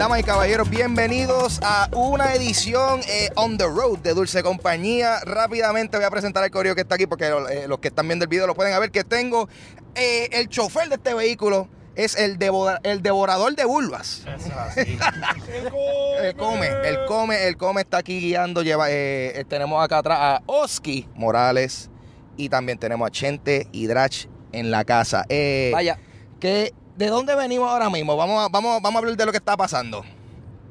Damas y caballeros, bienvenidos a una edición eh, on the road de Dulce Compañía. Rápidamente voy a presentar al correo que está aquí porque eh, los que están viendo el video lo pueden ver que tengo. eh, el chofer de este vehículo es el, devora- el devorador de vulvas. Él come, él come, él come, está aquí guiando. Lleva, eh, tenemos acá atrás a Oski Morales y también tenemos a Chente y Drach en la casa. Eh, Vaya. que, ¿De dónde venimos ahora mismo? Vamos a, vamos, vamos a hablar de lo que está pasando.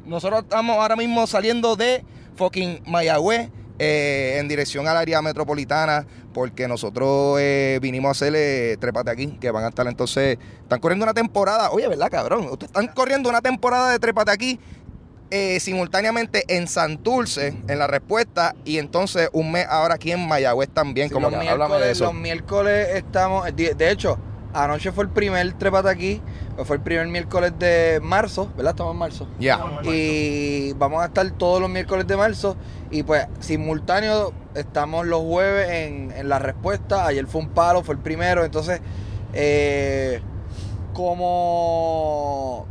Nosotros estamos ahora mismo saliendo de fucking Mayagüez eh, en dirección al área metropolitana porque nosotros eh, vinimos a hacer eh, Trépate aquí, que van a estar entonces, están corriendo una temporada, oye, ¿verdad, cabrón? Ustedes están corriendo una temporada de Trépate aquí eh, simultáneamente en Santurce, en la respuesta, y entonces un mes ahora aquí en Mayagüez también, Sí, como que háblame de eso. los miércoles estamos. De de hecho, anoche fue el primer trepate aquí. Fue el primer miércoles de marzo, ¿verdad? Estamos en marzo. Ya. Y vamos a estar todos los miércoles de marzo. Y pues, simultáneo, estamos los jueves en, en la respuesta. Ayer fue un palo, fue el primero. Entonces, eh, como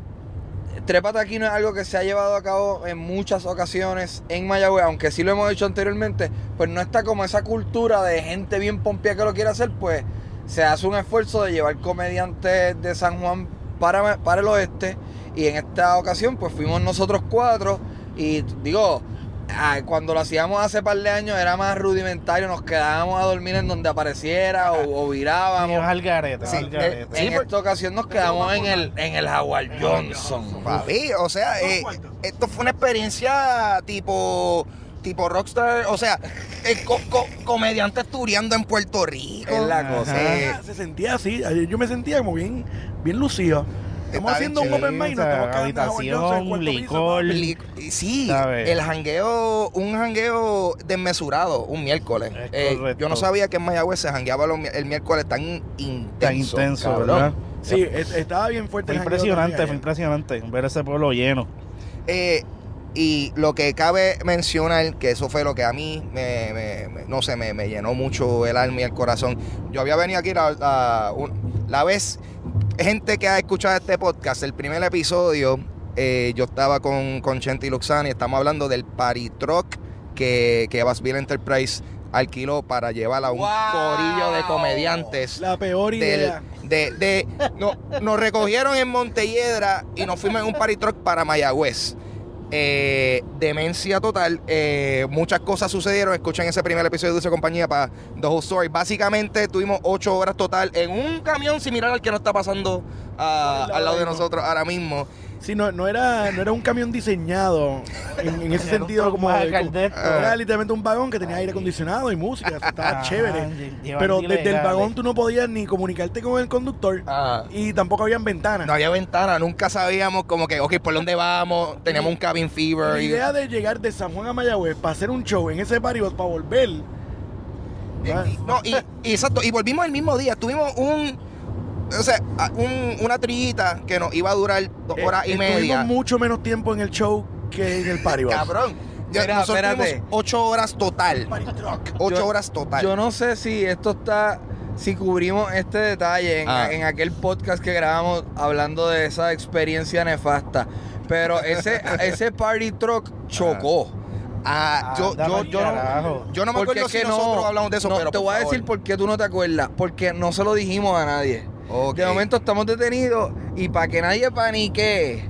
Trépate aquí no es algo que se ha llevado a cabo en muchas ocasiones en Mayagüez, aunque sí lo hemos hecho anteriormente, pues no está como esa cultura de gente bien pompía que lo quiere hacer, pues se hace un esfuerzo de llevar comediantes de San Juan para, para el oeste y en esta ocasión pues fuimos nosotros cuatro y digo, ah, cuando lo hacíamos hace par de años era más rudimentario, nos quedábamos a dormir en donde apareciera o, o virábamos. Al garete, Sí, al garete. En esta ocasión nos quedamos en el, en el Howard Johnson. Papi, o sea, eh, esto fue una experiencia tipo tipo rockstar, o sea, eh, co- co- comediante estudiando en Puerto Rico. Es la cosa. Eh, se sentía así. Ayer Yo me sentía como bien, bien lucido. Estamos Está haciendo un open mic, nos O sea, estamos habitación, licor. sí, ¿Sabes? el jangueo, un jangueo desmesurado, un miércoles. Es Eh, yo no sabía que en Mayagüez se jangueaba los el miércoles tan intenso. Tan intenso, cabrón. ¿verdad? Sí, es- estaba bien fuerte. Fue el impresionante, fue impresionante ver ese pueblo lleno. Eh, y lo que cabe mencionar, que eso fue lo que a mí, me, me- me- no sé, me, me llenó mucho el alma y el corazón. Yo había venido aquí la, la- un- la vez, gente que ha escuchado este podcast, el primer episodio, eh, yo estaba con, con Chente y Luxani, estamos hablando del party truck que, que Bassville Enterprise alquiló para llevar a un ¡Wow! corillo de comediantes La peor del- idea. de, de- no- nos recogieron en Montelledra y nos fuimos en un party truck para Mayagüez. Eh, demencia total. eh, muchas cosas sucedieron. Escuchen ese primer episodio de Dulce Compañía para The Whole Story. Básicamente tuvimos ocho horas total en un camión similar al que nos está pasando ah, al lado de nosotros ahora mismo. Sí, no, no, era, no era un camión diseñado en, en ese sentido como, de- era literalmente un vagón que tenía aire acondicionado y música, estaba Ah, chévere. Pero desde el vagón tú no podías ni comunicarte con el conductor Ah, y tampoco habían ventanas. no había ventana, nunca sabíamos como que, ok, ¿por dónde vamos? Teníamos un cabin Y fever. la y- idea de llegar de San Juan a Mayagüez para hacer un show en ese party para volver. ah, No, y, y exacto, y volvimos el mismo día. Tuvimos un, o sea, un- una trillita que nos iba a durar dos eh, horas y estuvimos media. mucho menos tiempo en el show que en el party. Cabrón. Ya, Mira, nosotros espérate. tuvimos ocho horas total. Party truck. Ocho Yo- horas total. Yo no sé si esto está, si cubrimos este detalle en, Ah. en aquel podcast que grabamos hablando de esa experiencia nefasta, pero ese, ese party truck chocó. Ah, yo, Anda yo, yo, no, yo no me Porque acuerdo es si que nosotros hablamos de eso, no, pero te voy a decir por qué tú no te acuerdas. Porque no se lo dijimos a nadie. Ok. De momento estamos detenidos y para que nadie panique,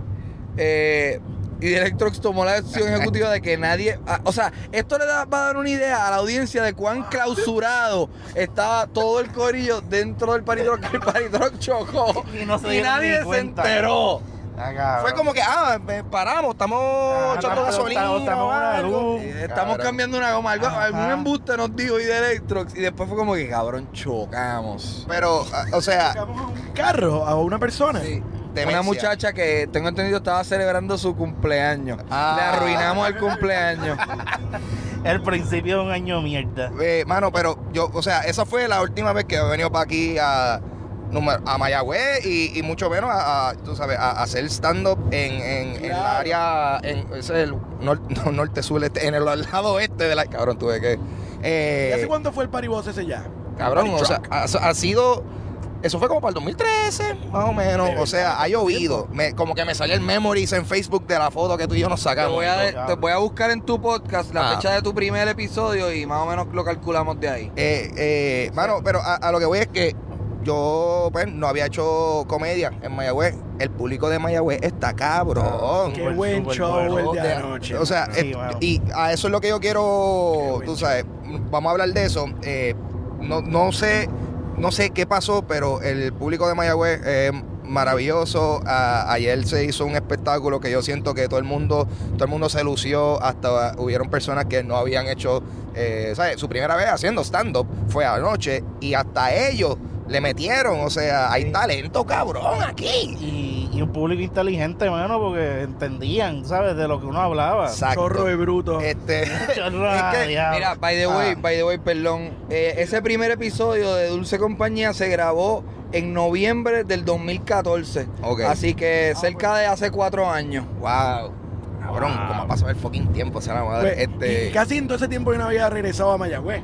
eh, y Electrox tomó la decisión ejecutiva de que nadie. ah, o sea, esto le da- va a dar una idea a la audiencia de cuán clausurado estaba todo el corillo dentro del paritrock. que El paritrock chocó Y no se y dieron nadie se enteró. Ah. Fue como que, ah, eh, paramos, estamos Ah, echando gasolina. estamos- estamos algo. cambiando una goma. Algo, Ajá. algún embuste nos dijo y de Electrox. Y después fue como que, cabrón, chocamos. Pero, ah, o sea, Sacamos a un carro a una persona. Sí. Demencia. Una muchacha que tengo entendido estaba celebrando su cumpleaños. Ah. Le arruinamos el cumpleaños. El principio de un año mierda. eh, mano, pero yo, o sea, esa fue la última vez que he venido para aquí a, a Mayagüez y, y mucho menos a, a, tú sabes, a, a hacer stand-up en, en, en el Claro. área, en, ese es el nor- no, norte, sur, este, en el lado oeste de la... Cabrón, tuve que... eh, ¿Y hace cuánto fue el paribos ese ya? Cabrón, o sea, ha, ha sido. Eso fue como para el 2013, más o menos. O sea, ha llovido. Me- como que me salió el memories en Facebook de la foto que tú y yo nos Te sacamos. voy, a, cabrón. te voy a buscar en tu podcast la Ah. fecha de tu primer episodio y más o menos lo calculamos de ahí. Eh, eh, mano, pero a, a lo que voy es que yo, pues, no había hecho comedia en Mayagüez. El público de Mayagüez está cabrón. Qué Súper, buen show el de De- anoche. O sea, Sí, eh, mano. y a eso es lo que yo Qué quiero, tú sabes, vamos a hablar de eso. Eh, no, no sé, no sé qué pasó, pero el público de Mayagüez es maravilloso. A- ayer se hizo un espectáculo que yo siento que todo el mundo, todo el mundo se lució, hasta hubieron personas que no habían hecho, eh, ¿sabes? Su primera vez haciendo stand-up fue anoche y hasta ellos le metieron, o sea, hay Sí. talento cabrón aquí. Y, y un público inteligente, mano, porque entendían, ¿sabes? De lo que uno hablaba. Exacto. Chorro de bruto. Este, Chorro, Es que. Mira, by the way, Ah. by the way, perdón. eh, ese primer episodio de Dulce Compañía se grabó en noviembre del 2014. Ok. Así que cerca de hace cuatro años. Wow. Cabrón, Wow. ¿cómo ha pasado el fucking tiempo? Sea la madre. Pues, este, y casi en todo ese tiempo yo no había regresado a Mayagüez.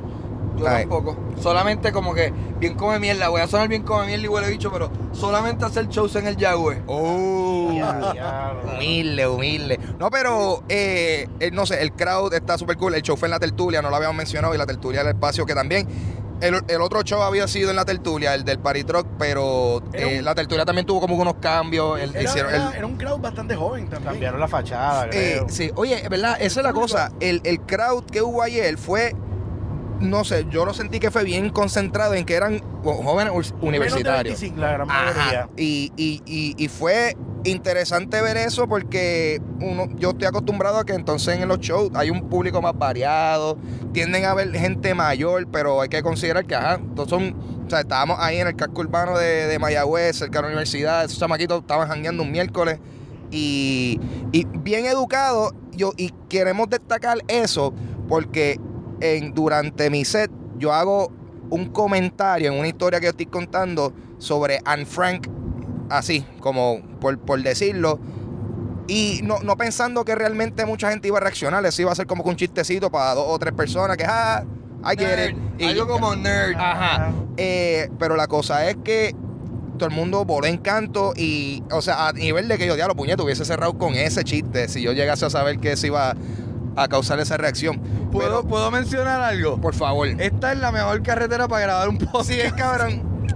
Yo Ay. tampoco. Solamente como que bien come mierda. Voy a sonar bien come mierda y huele bicho, pero solamente hacer shows en el Yahweh. Oh, Ya, humilde, humilde. No, pero, eh, eh, no sé, el crowd está súper cool. El show fue en la tertulia, no lo habíamos mencionado, y la tertulia era el espacio que también. El, el otro show había sido en la tertulia, el del Party Truck, pero eh, un- la tertulia también tuvo como unos cambios. el- Era, hicieron el- era- era un crowd bastante joven también. Cambiaron la fachada, Eh, creo. sí, oye, es ¿verdad? Esa es la cosa. El, el crowd que hubo ayer fue, no sé, yo lo sentí que fue bien concentrado en que eran jóvenes universitarios. 25. La gran mayoría. Ajá. Y, y, y, y fue interesante ver eso porque uno, yo estoy acostumbrado a que entonces en los shows hay un público más variado, tienden a ver gente mayor, pero hay que considerar que, ajá, todos son, o sea, estábamos ahí en el casco urbano de, de Mayagüez, cerca de la universidad, esos chamaquitos estaban jangueando un miércoles y, y bien educados, yo, y queremos destacar eso porque en, durante mi set yo hago un comentario en una historia que estoy contando sobre Anne Frank, así, como por, por decirlo. Y no, no pensando que realmente mucha gente iba a reaccionar, eso iba a ser como que un chistecito para dos o tres personas que, ah, I get it. Nerd. Y- Algo como nerd. Ajá. Eh, pero la cosa es que todo el mundo voló en canto y, o sea, a nivel de que yo, diablo, puñeto, hubiese cerrado con ese chiste si yo llegase a saber que eso iba a causar esa reacción. ¿Puedo, Pero, ¿Puedo mencionar algo? por favor. Esta es la mejor carretera para grabar un podcast. Sí, es cabrón.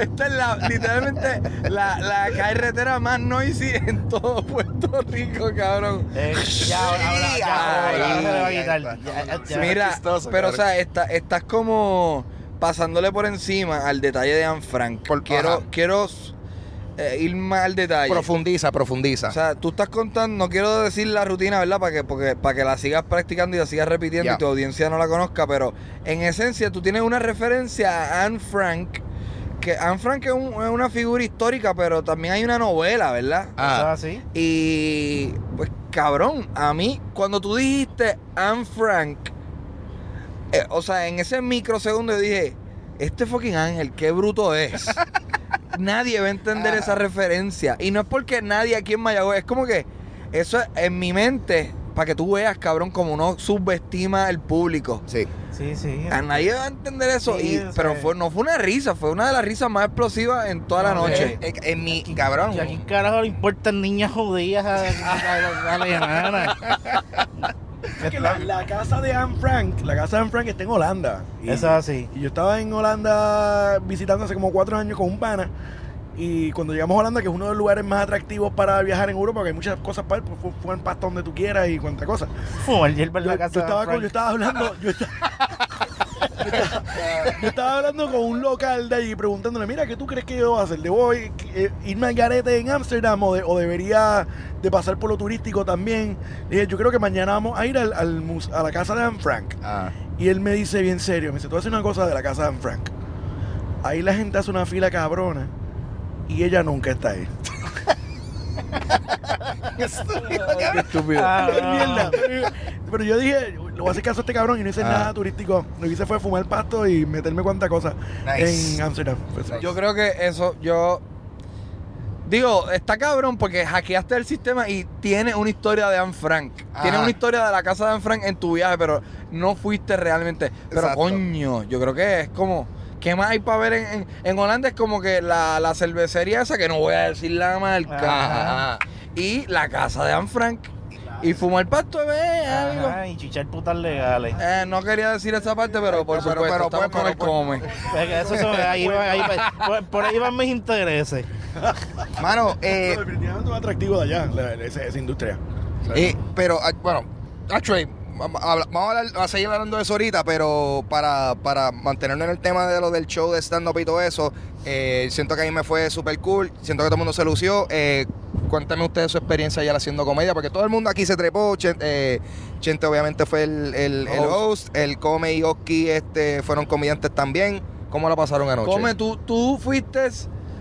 Esta es la, literalmente la, la carretera más noisy en todo Puerto Rico, cabrón. Eh, ya, ahora, ya, ahora Ya. Mira, chistoso, pero o sea, está- estás como pasándole por encima al detalle de Anne Frank. Por- quiero quiero eh, ir más al detalle. Profundiza, profundiza. O sea, tú estás contando, no quiero decir la rutina, ¿verdad? Para que, porque, para que la sigas practicando y la sigas repitiendo y tu audiencia no la conozca, pero en esencia tú tienes una referencia a Anne Frank, que Anne Frank es, un- es una figura histórica, pero también hay una novela, ¿verdad? Ah. Así. Y pues cabrón, a mí cuando tú dijiste Anne Frank, eh, o sea, en ese microsegundo yo dije, este fucking ángel, qué bruto es. nadie va a entender esa referencia. Y no es porque nadie aquí en Mayagüez, es como que eso es- en mi mente para que tú veas, cabrón, como uno subestima el público. Sí. Sí, sí. A nadie va a entender eso. Sí, y- o pero fue, no fue una risa, fue una de las risas más explosivas en toda la No, noche. Eh, eh, en mi cabrón. ¿Y a quién carajo le importan niñas judías a, a, a- que la, la casa de Anne Frank, la casa de Anne Frank está en Holanda. Y, Eso es así. y yo estaba en Holanda visitando hace como cuatro años con un pana. Y cuando llegamos a Holanda, que es uno de los lugares más atractivos para viajar en Europa, porque hay muchas cosas para ir, pues fue, fue en pasta donde tú quieras y cuánta cosa. En Yo, la yo casa de estaba con- Frank. yo estaba hablando, yo estaba, yo estaba- hablando con un local de allí preguntándole, mira, ¿qué tú crees que yo debo hacer? ¿Debo ir- eh, irme al garete en Ámsterdam o, de- o debería de pasar por lo turístico también? Le dije, yo creo que mañana vamos a ir al, al mus- a la casa de Anne Frank. Ah. Y él me dice bien serio, me dice, tú haces una cosa de la casa de Anne Frank. Ahí la gente hace una fila cabrona y ella nunca está ahí. Qué estúpido. Ah, mierda. Pero, pero yo dije, lo voy a hacer caso a este cabrón y no hice Ah. nada turístico. Lo que hice fue fumar pasto y meterme cuanta cosa Nice. en Amsterdam. Pues, Yo creo que eso, yo. Digo, está cabrón porque hackeaste el sistema y tiene una historia de Anne Frank. Tiene Ajá. una historia de la casa de Anne Frank en tu viaje, pero no fuiste realmente. Pero Exacto. coño, yo creo que es como. ¿Qué más hay para ver en, en, en Holanda? Es como que la, la cervecería esa, que no voy a decir la marca. Ajá. Y la casa de Anne Frank. Y fumar pasto, eh, algo. Ajá, y chichar putas legales. Eh, no quería decir esa parte, pero por Pero- supuesto, pero, estamos con pero, el pues. come. Que eso son- ahí va- ahí va- por, por ahí van mis intereses. Mano, eh, Pero definitivamente un atractivo de allá, la- esa, esa industria. Eh, pero, ah, bueno, actually, vamos a, hablar- vamos a hablar- a seguir hablando de eso ahorita, pero para, para mantenernos en el tema de lo del show de stand-up y todo eso, eh, siento que a mí me fue súper cool, siento que todo el mundo se lució. Eh, cuéntame ustedes su experiencia ya haciendo comedia, porque todo el mundo aquí se trepó. Chen- eh, Chente obviamente fue el, el- el host, el Come y Oski este, fueron comediantes también. ¿Cómo la pasaron anoche? Come, tú, tú fuiste,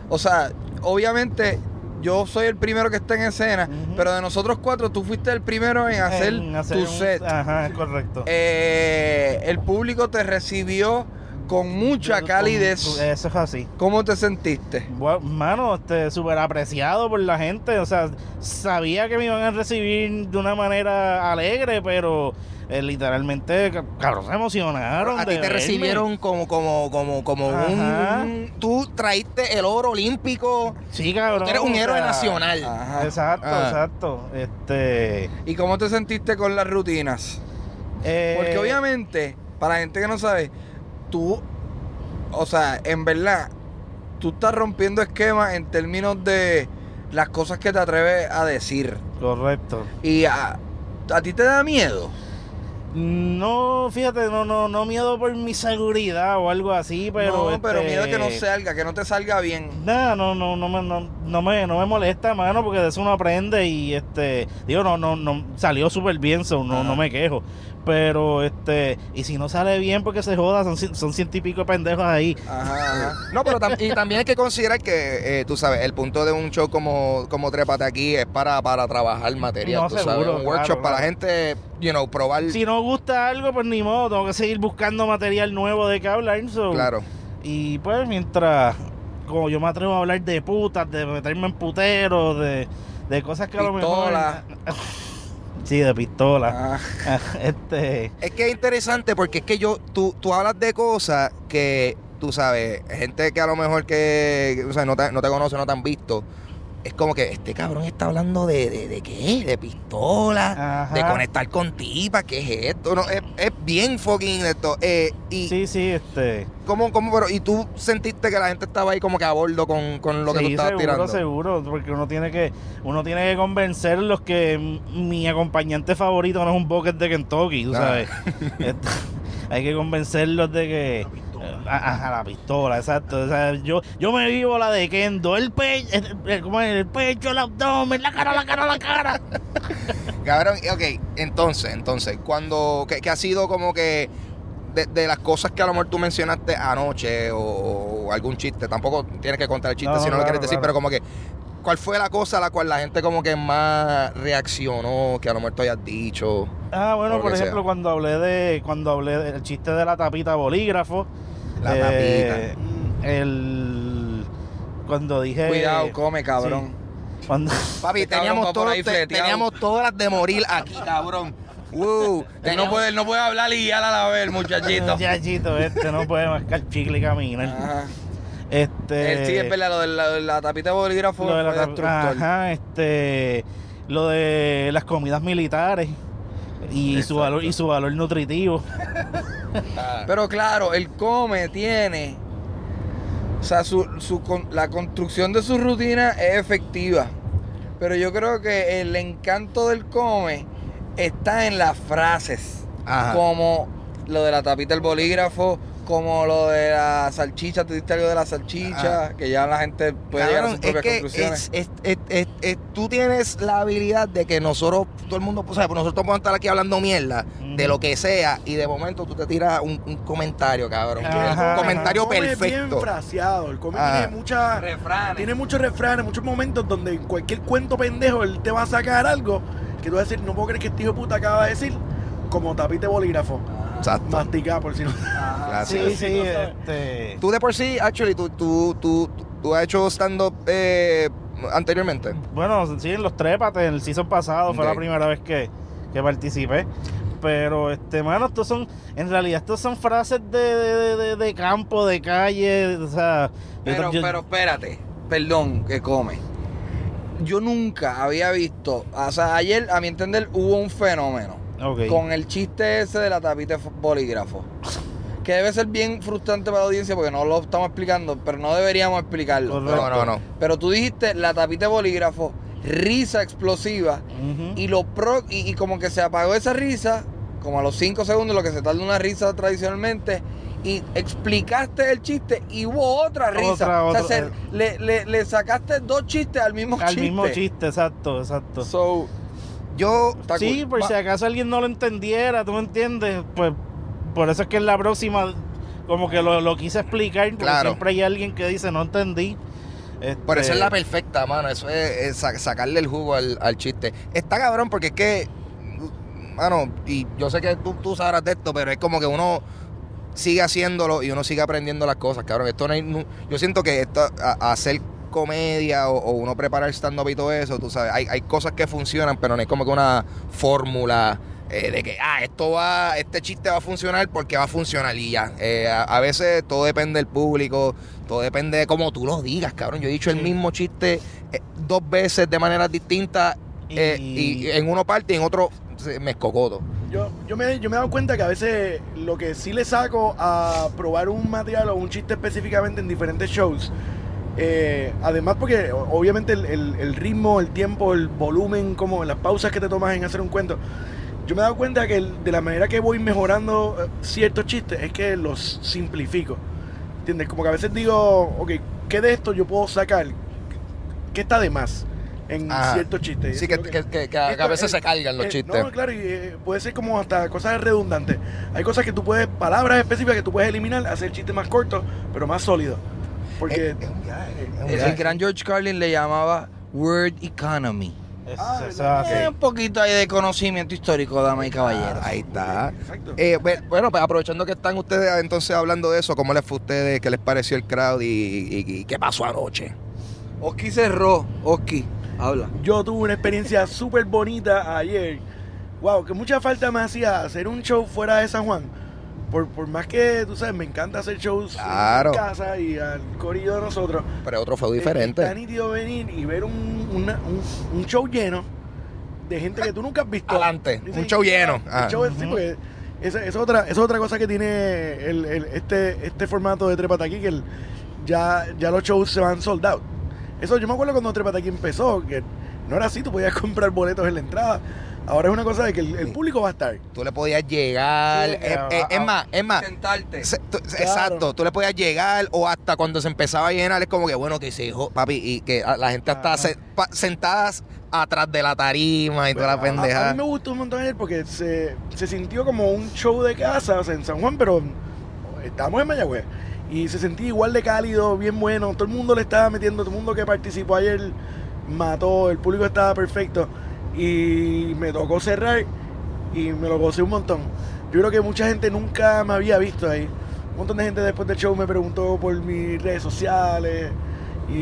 o sea, obviamente yo soy el primero que está en escena, pero de nosotros cuatro tú fuiste el primero en hacer, En hacer tu un- set. Ajá, correcto. Eh, el público te recibió con mucha calidez. Eso es así. ¿Cómo te sentiste? Bueno, mano, este, súper apreciado por la gente. O sea, sabía que me iban a recibir de una manera alegre, pero eh, literalmente, ca- cabrón, se emocionaron. A ti te verme. recibieron como, como, como, como Ajá. un. Tú traíste el oro olímpico. Sí, cabrón. Tú eres un héroe nacional. Ajá. Exacto, Ah. exacto. Este. ¿Y cómo te sentiste con las rutinas? eh, Porque obviamente, para la gente que no sabe, tú, o sea, en verdad, tú estás rompiendo esquemas en términos de las cosas que te atreves a decir. Correcto. Y a, a ti te da miedo. No, fíjate, no, no, no miedo por mi seguridad o algo así, pero. no, pero este, miedo que no salga, que no te salga bien. Nada, no, no, no, me, no, no me, no me molesta, mano, porque de eso uno aprende y este, digo, no, no, no, salió súper bien, so, no, no me quejo. Pero este, y si no sale bien porque se joda, son, son ciento y pico de pendejos ahí. Ajá, ajá. No, pero tam- y también hay que considerar que, eh, tú sabes, el punto de un show como, como Trépate aquí es para, para trabajar material, No, tú sabes. seguro, Un workshop claro, para gente, you know, probar. Si no gusta algo, pues ni modo, tengo que seguir buscando material nuevo de que hablar. so. Claro. Y pues mientras, como yo me atrevo a hablar de putas, de meterme en puteros, de, de cosas que a lo mejor... Sí, de pistola. Ah, este... Es que es interesante porque es que yo, tú, tú hablas de cosas que, tú sabes, gente que a lo mejor que, o sea, no te, no te conoce, no te han visto. Es como que este cabrón está hablando de, de, de qué, de pistola, Ajá. de conectar con tipas, ¿qué es esto? No, es, es bien fucking esto. Eh, y Sí, sí, este... ¿cómo, cómo, pero, y tú sentiste que la gente estaba ahí como que a bordo con, con lo que sí, tú estabas seguro, tirando. seguro, porque uno tiene que uno tiene que convencerlos que mi acompañante favorito no es un bucket de Kentucky, tú Ah. sabes. Este, hay que convencerlos de que eh, a, a la pistola, exacto. O sea, yo yo me vivo la de Kendo, el pecho, el, el- ¿cómo es? el pecho, el abdomen, la cara, la cara, la cara. Cabrón, ok, entonces, entonces, cuando, que, que ha sido como que de, de las cosas que a lo mejor tú mencionaste anoche o, o algún chiste, tampoco tienes que contar el chiste No, si no lo quieres decir, claro. pero como que, ¿cuál fue la cosa a la cual la gente como que más reaccionó, que a lo mejor tú hayas dicho? Ah, bueno, por ejemplo, sea. cuando hablé de cuando hablé del chiste de la tapita bolígrafo, La eh, el cuando dije Cuidado, come, cabrón. Cuando, Papi, Este teníamos, todo- te- teníamos todas las de morir aquí, cabrón. Él no puede, no puede hablar y guiar a la vez, el muchachito. muchachito este no puede mascar chicle y caminar. Ajá. Este, Él sí, es verdad, lo de la, de la tapita de bolígrafo lo de la fue tap- destructor. ajá, este, lo de las comidas militares y su valor y su valor nutritivo. Pero claro, el come tiene. O sea, su, su con- la construcción de su rutina es efectiva. Pero yo creo que el encanto del come está en las frases. Ajá. Como lo de la tapita del bolígrafo, como lo de la salchicha, tú diste algo de la salchicha, que ya la gente puede llegar a sus Cabrón, es propias que conclusiones. es- es- es- es- es- tú tienes la habilidad de que nosotros, todo el mundo, o sea, pues nosotros podemos estar aquí hablando mierda de lo que sea y de momento tú te tiras un, un comentario, cabrón. Ajá, un comentario El cómic Es bien perfecto. fraseado. El cómic Ah. tiene mucha, Refranes. tiene muchos refranes, muchos momentos donde en cualquier cuento pendejo él te va a sacar algo que tú vas a decir, no puedo creer que este hijo de puta acaba de decir, como tapite bolígrafo. Exacto. Masticado, por si no. Gracias. Sí, sí, este, Tú de por sí, actually, tú, tú, tú, tú has hecho stand-up eh, anteriormente. Bueno, sí, en los trépates, en el season pasado fue la primera vez que, que participé. Pero, este, mano, estos son, en realidad, estos son frases de, de, de- de campo, de calle, o sea... Pero, yo- pero espérate, perdón, que come. Yo nunca había visto, o sea, ayer a mi entender hubo un fenómeno con el chiste ese de la tapita de fo- bolígrafo. Que debe ser bien frustrante para la audiencia porque no lo estamos explicando, pero no deberíamos explicarlo. Correcto. No, no, no. Pero tú dijiste la tapita de bolígrafo, risa explosiva, y lo pro, y, y como que se apagó esa risa, como a los 5 segundos, lo que se tarda una risa tradicionalmente, y explicaste el chiste y hubo otra risa. Otra, o sea, otra. se- le, le- le sacaste dos chistes al mismo Al chiste. mismo chiste, exacto, exacto. So, Yo, Sí, cool. por Va- si acaso alguien no lo entendiera, ¿tú me entiendes? Pues por eso es que en la próxima como que lo, lo quise explicar, porque Claro. siempre hay alguien que dice, no entendí. Por eso Este, es la perfecta, mano. Eso es, es sa- sacarle el jugo al, al chiste. Está cabrón porque es que, mano, y yo sé que tú, tú sabrás de esto, pero es como que uno sigue haciéndolo y uno sigue aprendiendo las cosas, cabrón. Esto no hay, yo siento que esto, a- hacer comedia o, o uno preparar stand-up y todo eso, tú sabes, hay, hay cosas que funcionan, pero no es como que una fórmula eh, de que, ah, esto va, este chiste va a funcionar porque va a funcionar y ya. Eh, a, a veces todo depende del público, todo depende de cómo tú lo digas, cabrón. Yo he dicho el mismo chiste eh, dos veces de maneras distintas y... Y- en uno parte y en otro me escocoto. Yo, yo, me, yo me he dado cuenta que a veces lo que sí le saco a probar un material o un chiste específicamente en diferentes shows, eh, además porque obviamente el, el- el ritmo, el tiempo, el volumen, como las pausas que te tomas en hacer un cuento, yo me he dado cuenta que el- de la manera que voy mejorando eh, ciertos chistes es que los simplifico. ¿Entiendes? Como que a veces digo, ok, ¿qué de esto yo puedo sacar? ¿Qué está de más en Ajá. ciertos chistes? Sí, que, que- que- que a, Esto a veces es- se cargan los eh, chistes. No, claro, y eh, puede ser como hasta cosas redundantes. Hay cosas que tú puedes, palabras específicas que tú puedes eliminar, hacer chistes más cortos, pero más sólidos. Porque Es- es un viaje, es un el, viaje. el gran George Carlin le llamaba Word Economy. es- Ah, es Eh, un poquito ahí de conocimiento histórico, damas y caballeros. Ahí está. Exacto. Eh, bu- bueno, pues aprovechando que están ustedes entonces hablando de eso, ¿cómo les fue a ustedes? ¿Qué les pareció el crowd y, y- y qué pasó anoche? Oski cerró. Oski, habla. Yo tuve una experiencia súper bonita ayer. Wow, que mucha falta me hacía hacer un show fuera de San Juan. Por, por más que, tú sabes, me encanta hacer shows Claro. en casa y al corillo de nosotros. Pero otro fue Está diferente. nítido venir y ver un, una- un, un show lleno de gente que tú nunca has visto. Adelante, un show lleno. Un Ah. show, sí, porque esa esa es otra, esa es otra cosa que tiene el, el- este, este formato de Trepata aquí, que el- ya, ya los shows se van sold out. Eso yo me acuerdo cuando Trepata aquí empezó, que no era así, tú podías comprar boletos en la entrada. Ahora es una cosa de que el, el público va a estar. Tú le podías llegar. Sí, eh, eh, a- es más, es más. Sentarte. se- tú- Exacto, tú le podías llegar o hasta cuando se empezaba a llenar es como que bueno que se dijo, papi, y que la gente está se- pa- sentadas atrás de la tarima y toda la A- A, pendeja. mí me gustó un montón ayer porque se, se sintió como un show de casa, o sea, en San Juan, pero estábamos en Mayagüez. Y se sentía igual de cálido, bien bueno. Todo el mundo le estaba metiendo, todo el mundo que participó ayer mató, el público estaba perfecto. Y me tocó cerrar y me lo gocé un montón. Yo creo que mucha gente nunca me había visto ahí. Un montón de gente después del show me preguntó por mis redes sociales Y,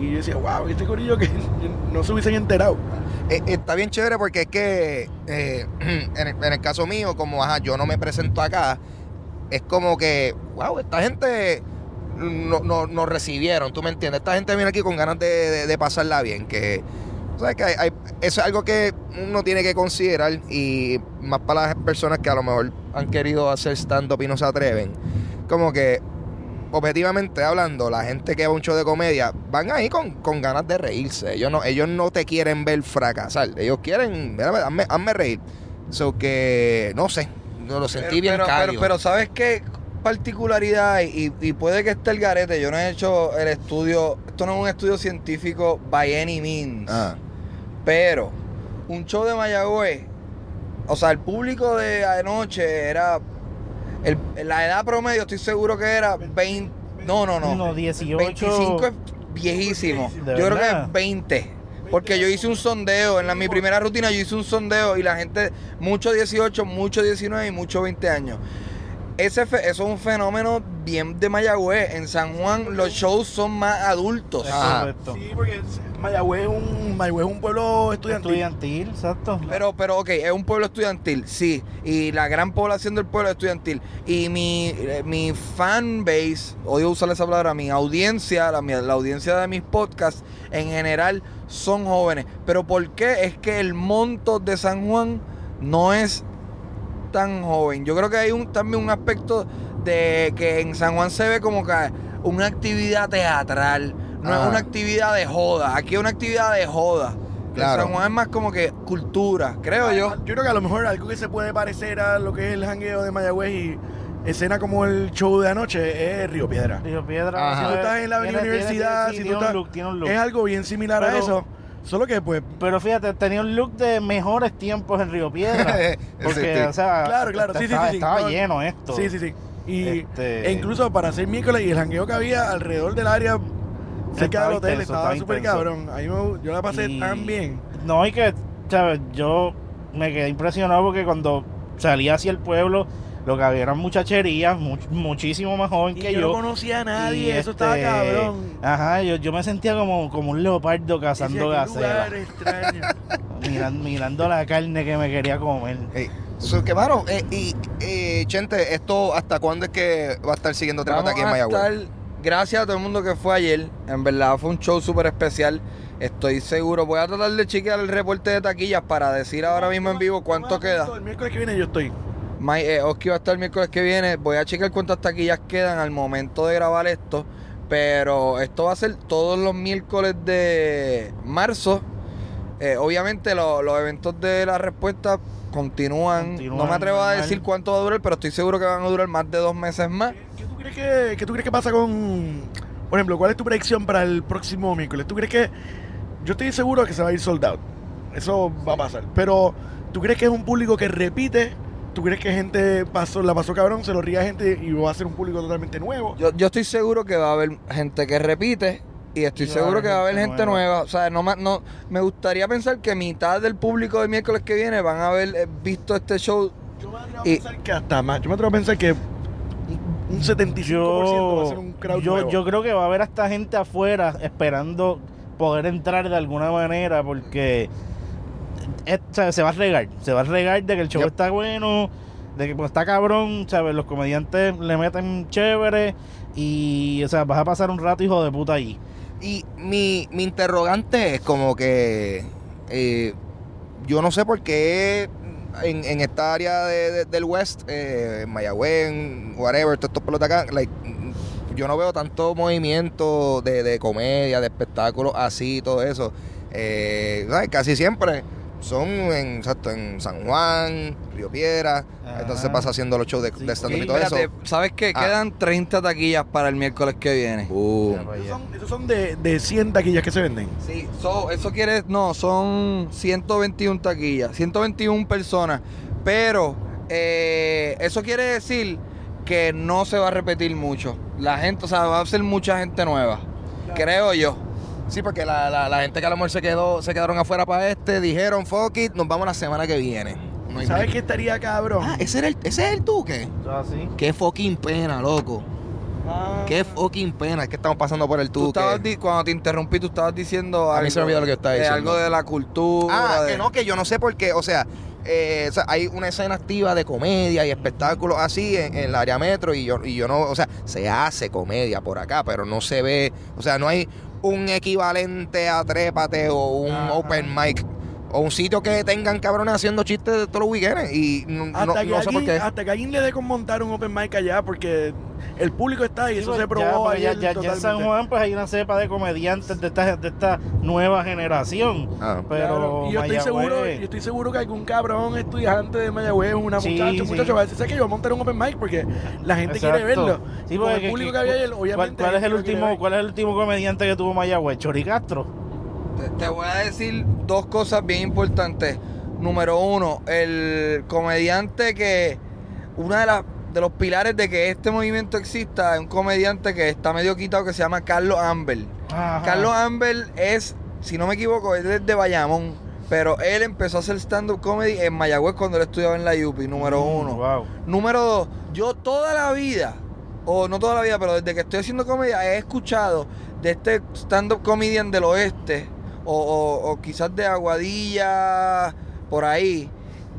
y yo decía, wow, este corillo que no se hubiesen enterado. Eh, está bien chévere porque es que eh, en, el, caso mío, como ajá, yo no me presento acá, es como que, wow, esta gente no- no- nos recibieron, ¿tú me entiendes? Esta gente viene aquí con ganas de, de- de pasarla bien, que, hay- hay- eso es algo que uno tiene que considerar y más para las personas que a lo mejor han querido hacer stand-up y no se atreven, como que objetivamente hablando, la gente que va a un show de comedia van ahí con, con ganas de reírse. Ellos no, ellos no te quieren ver fracasar. Ellos quieren, mira, hazme, hazme reír. So que, no sé, no lo sentí pero, bien pero, pero, pero ¿sabes qué particularidad? hay? Y, y puede que esté el garete. Yo no he hecho el estudio. Esto no es un estudio científico by any means. Ah, Pero un show de Mayagüez, o sea, el público de anoche era. el- la edad promedio, estoy seguro que era 20. No, no, no. No, 18. 25 es viejísimo. ¿De Yo creo que es 20. Porque yo hice un sondeo, en la, mi primera rutina yo hice un sondeo y la gente, mucho 18, mucho 19 y mucho 20 años. Ese fe- eso es un fenómeno bien de Mayagüez. En San Juan los shows son más adultos. Ah. Sí, porque Mayagüez es un, Mayagüez es un pueblo estudiantil. Estudiantil, exacto. Pero, pero, ok, es un pueblo estudiantil, sí. Y la gran población del pueblo es estudiantil. Y mi, eh, mi fan base, odio usar esa palabra, mi audiencia, la, mi- la audiencia de mis podcasts en general son jóvenes. Pero ¿por qué? Es que el monto de San Juan no es tan joven. Yo creo que hay un, también un aspecto de que en San Juan se ve como que una actividad teatral. No es una actividad de joda. Aquí es una actividad de joda. Claro. San Juan es más como que cultura, creo yo. Yo creo que a lo mejor algo que se puede parecer a lo que es el jangueo de Mayagüez y escena como el show de anoche es Río Piedra. Río Piedra. Ajá. Si tú estás en la avenida tiene- universidad, tiene- si tiene tú un estás- look, tiene un look. Es algo bien similar a eso. Solo que pues Pero fíjate, tenía un look de mejores tiempos en Río Piedra. Porque, Sí, o sea, Claro, claro, sí, estaba, sí, sí. estaba No, lleno esto. sí, sí, sí. Y Este- e incluso para hacer miércoles y el jangueo que había alrededor del área cerca Estaba del hotel intenso, estaba estaba súper cabrón. Ahí me- yo la pasé Y- tan bien. No, y que, ¿sabes? Yo me quedé impresionado porque cuando salí hacia el pueblo, lo que había eran muchacherías, much- muchísimo más joven Y que yo, yo. no conocía a nadie, eso estaba este, cabrón. Ajá, yo, yo me sentía como, como un leopardo cazando Decía, "Qué gacela. lugar extraño. Miran- mirando la carne que me quería comer. Ey, so que, mano, eh, y eh, Chente, ¿esto hasta cuándo es que va a estar siguiendo Trepata Vamos aquí en a Mayagüez? Gracias a todo el mundo que fue ayer. En verdad fue un show súper especial. Estoy seguro. Voy a tratar de chequear el reporte de taquillas para decir ahora mismo en vivo cuánto queda. El miércoles que viene yo estoy. My, eh, Oski va a estar el miércoles que viene. Voy a checar cuántas taquillas quedan al momento de grabar esto. Pero esto va a ser todos los miércoles de marzo. Eh, obviamente lo- los eventos de la respuesta continúan. Continúan No me atrevo a decir cuánto va a durar, pero estoy seguro que van a durar más de dos meses más. ¿Qué tú crees que, qué tú crees que pasa con... Por ejemplo, ¿cuál es tu predicción para el próximo miércoles? ¿Tú crees que... Yo estoy seguro que se va a ir sold out. Eso va a pasar. Pero, ¿tú crees que es un público que repite? ¿Tú crees que gente pasó, la pasó cabrón, se lo ría gente y va a ser un público totalmente nuevo? Yo, yo estoy seguro que va a haber gente que repite y estoy a seguro que va a haber gente nueva. nueva. O sea, no, no me gustaría pensar que mitad del público del miércoles que viene van a haber eh, visto este show. Yo me atrevo a Y- pensar que hasta más. Yo me atrevo a pensar que un 75% va a ser Yo, un crowd yo, nuevo. yo creo que va a haber hasta gente afuera esperando poder entrar de alguna manera porque es- sea, se va a regar, se va a regar de que el show Yep. está bueno, de que pues, está cabrón, ¿sabes? Los comediantes le meten chévere y, o sea, vas a pasar un rato hijo de puta allí. Y mi, mi interrogante es como que eh, yo no sé por qué en, en esta área de- de- del West, eh, en Mayagüez, whatever, todos estos pelotas acá, like, yo no veo tanto movimiento de, de comedia, de espectáculos así, todo eso. Eh. Casi siempre son en, exacto, en San Juan, Río Piedra, Ajá. entonces pasa haciendo los shows de, Sí, de stand-up y todo eso. ¿Sabes qué? Ah. Quedan 30 taquillas para el miércoles que viene. Boom. Esos son, esos son de, de 100 taquillas que se venden. Sí, so- eso quiere, no, son 121 taquillas, 121 personas, pero eh, eso quiere decir que no se va a repetir mucho. La gente, o sea, va a ser mucha gente nueva, creo yo. Sí, porque la, la, la gente que a lo mejor se quedó, se quedaron afuera para este, dijeron, fuck it, nos vamos la semana que viene. No hay ¿Sabes qué estaría cabrón? Ah, ese, era el, ese es el Duque. Así. Qué fucking pena, loco. Ah. Qué fucking pena es que estamos pasando por el Tú tubo. estabas que- di- cuando te interrumpí, tú estabas diciendo A algo, mí se me olvidó lo que estaba de diciendo. algo de la cultura. Ah, de- que no, que yo no sé por qué. O sea, eh, o sea, hay una escena activa de comedia y espectáculos así en, en el área metro y yo, y yo no, o sea, se hace comedia por acá, pero no se ve, o sea, no hay un equivalente a Trépate o un Ajá. open mic o un sitio que tengan cabrones haciendo chistes de todos los weekends y no, no- Hasta, que no sé por alguien, qué. hasta que alguien le dé con montar un open mic allá porque el público está Sí, eso pues, se probó ya, porque ya, ya- ya en San. Juan pues hay una cepa de comediantes de esta, de esta nueva generación. Ah. Pero Claro, y yo estoy seguro, yo estoy seguro que algún cabrón estudiante de Mayagüez, una Sí, muchacha, sí. un muchacho va a decir, "¿Sabes qué? yo voy a montar un open mic porque la gente Exacto. quiere verlo. Sí, porque el que- público que- que había ayer, ¿cuál, obviamente. cuál es el último. ¿Cuál es el último comediante que tuvo Mayagüez? Chori Castro. Te, te voy a decir dos cosas bien importantes. Número uno, el comediante que. Una de las de los pilares de que este movimiento exista es un comediante que está medio quitado que se llama Carlos Amber. Ajá. Carlos Amber es, si no me equivoco, es desde Bayamón. Pero él empezó a hacer stand-up comedy en Mayagüez cuando él estudiaba en la UPI, número Mm, uno. Wow. Número dos, yo toda la vida, o no toda la vida, pero desde que estoy haciendo comedia, he escuchado de este stand-up comedian del oeste, o, o- o quizás de Aguadilla, por ahí,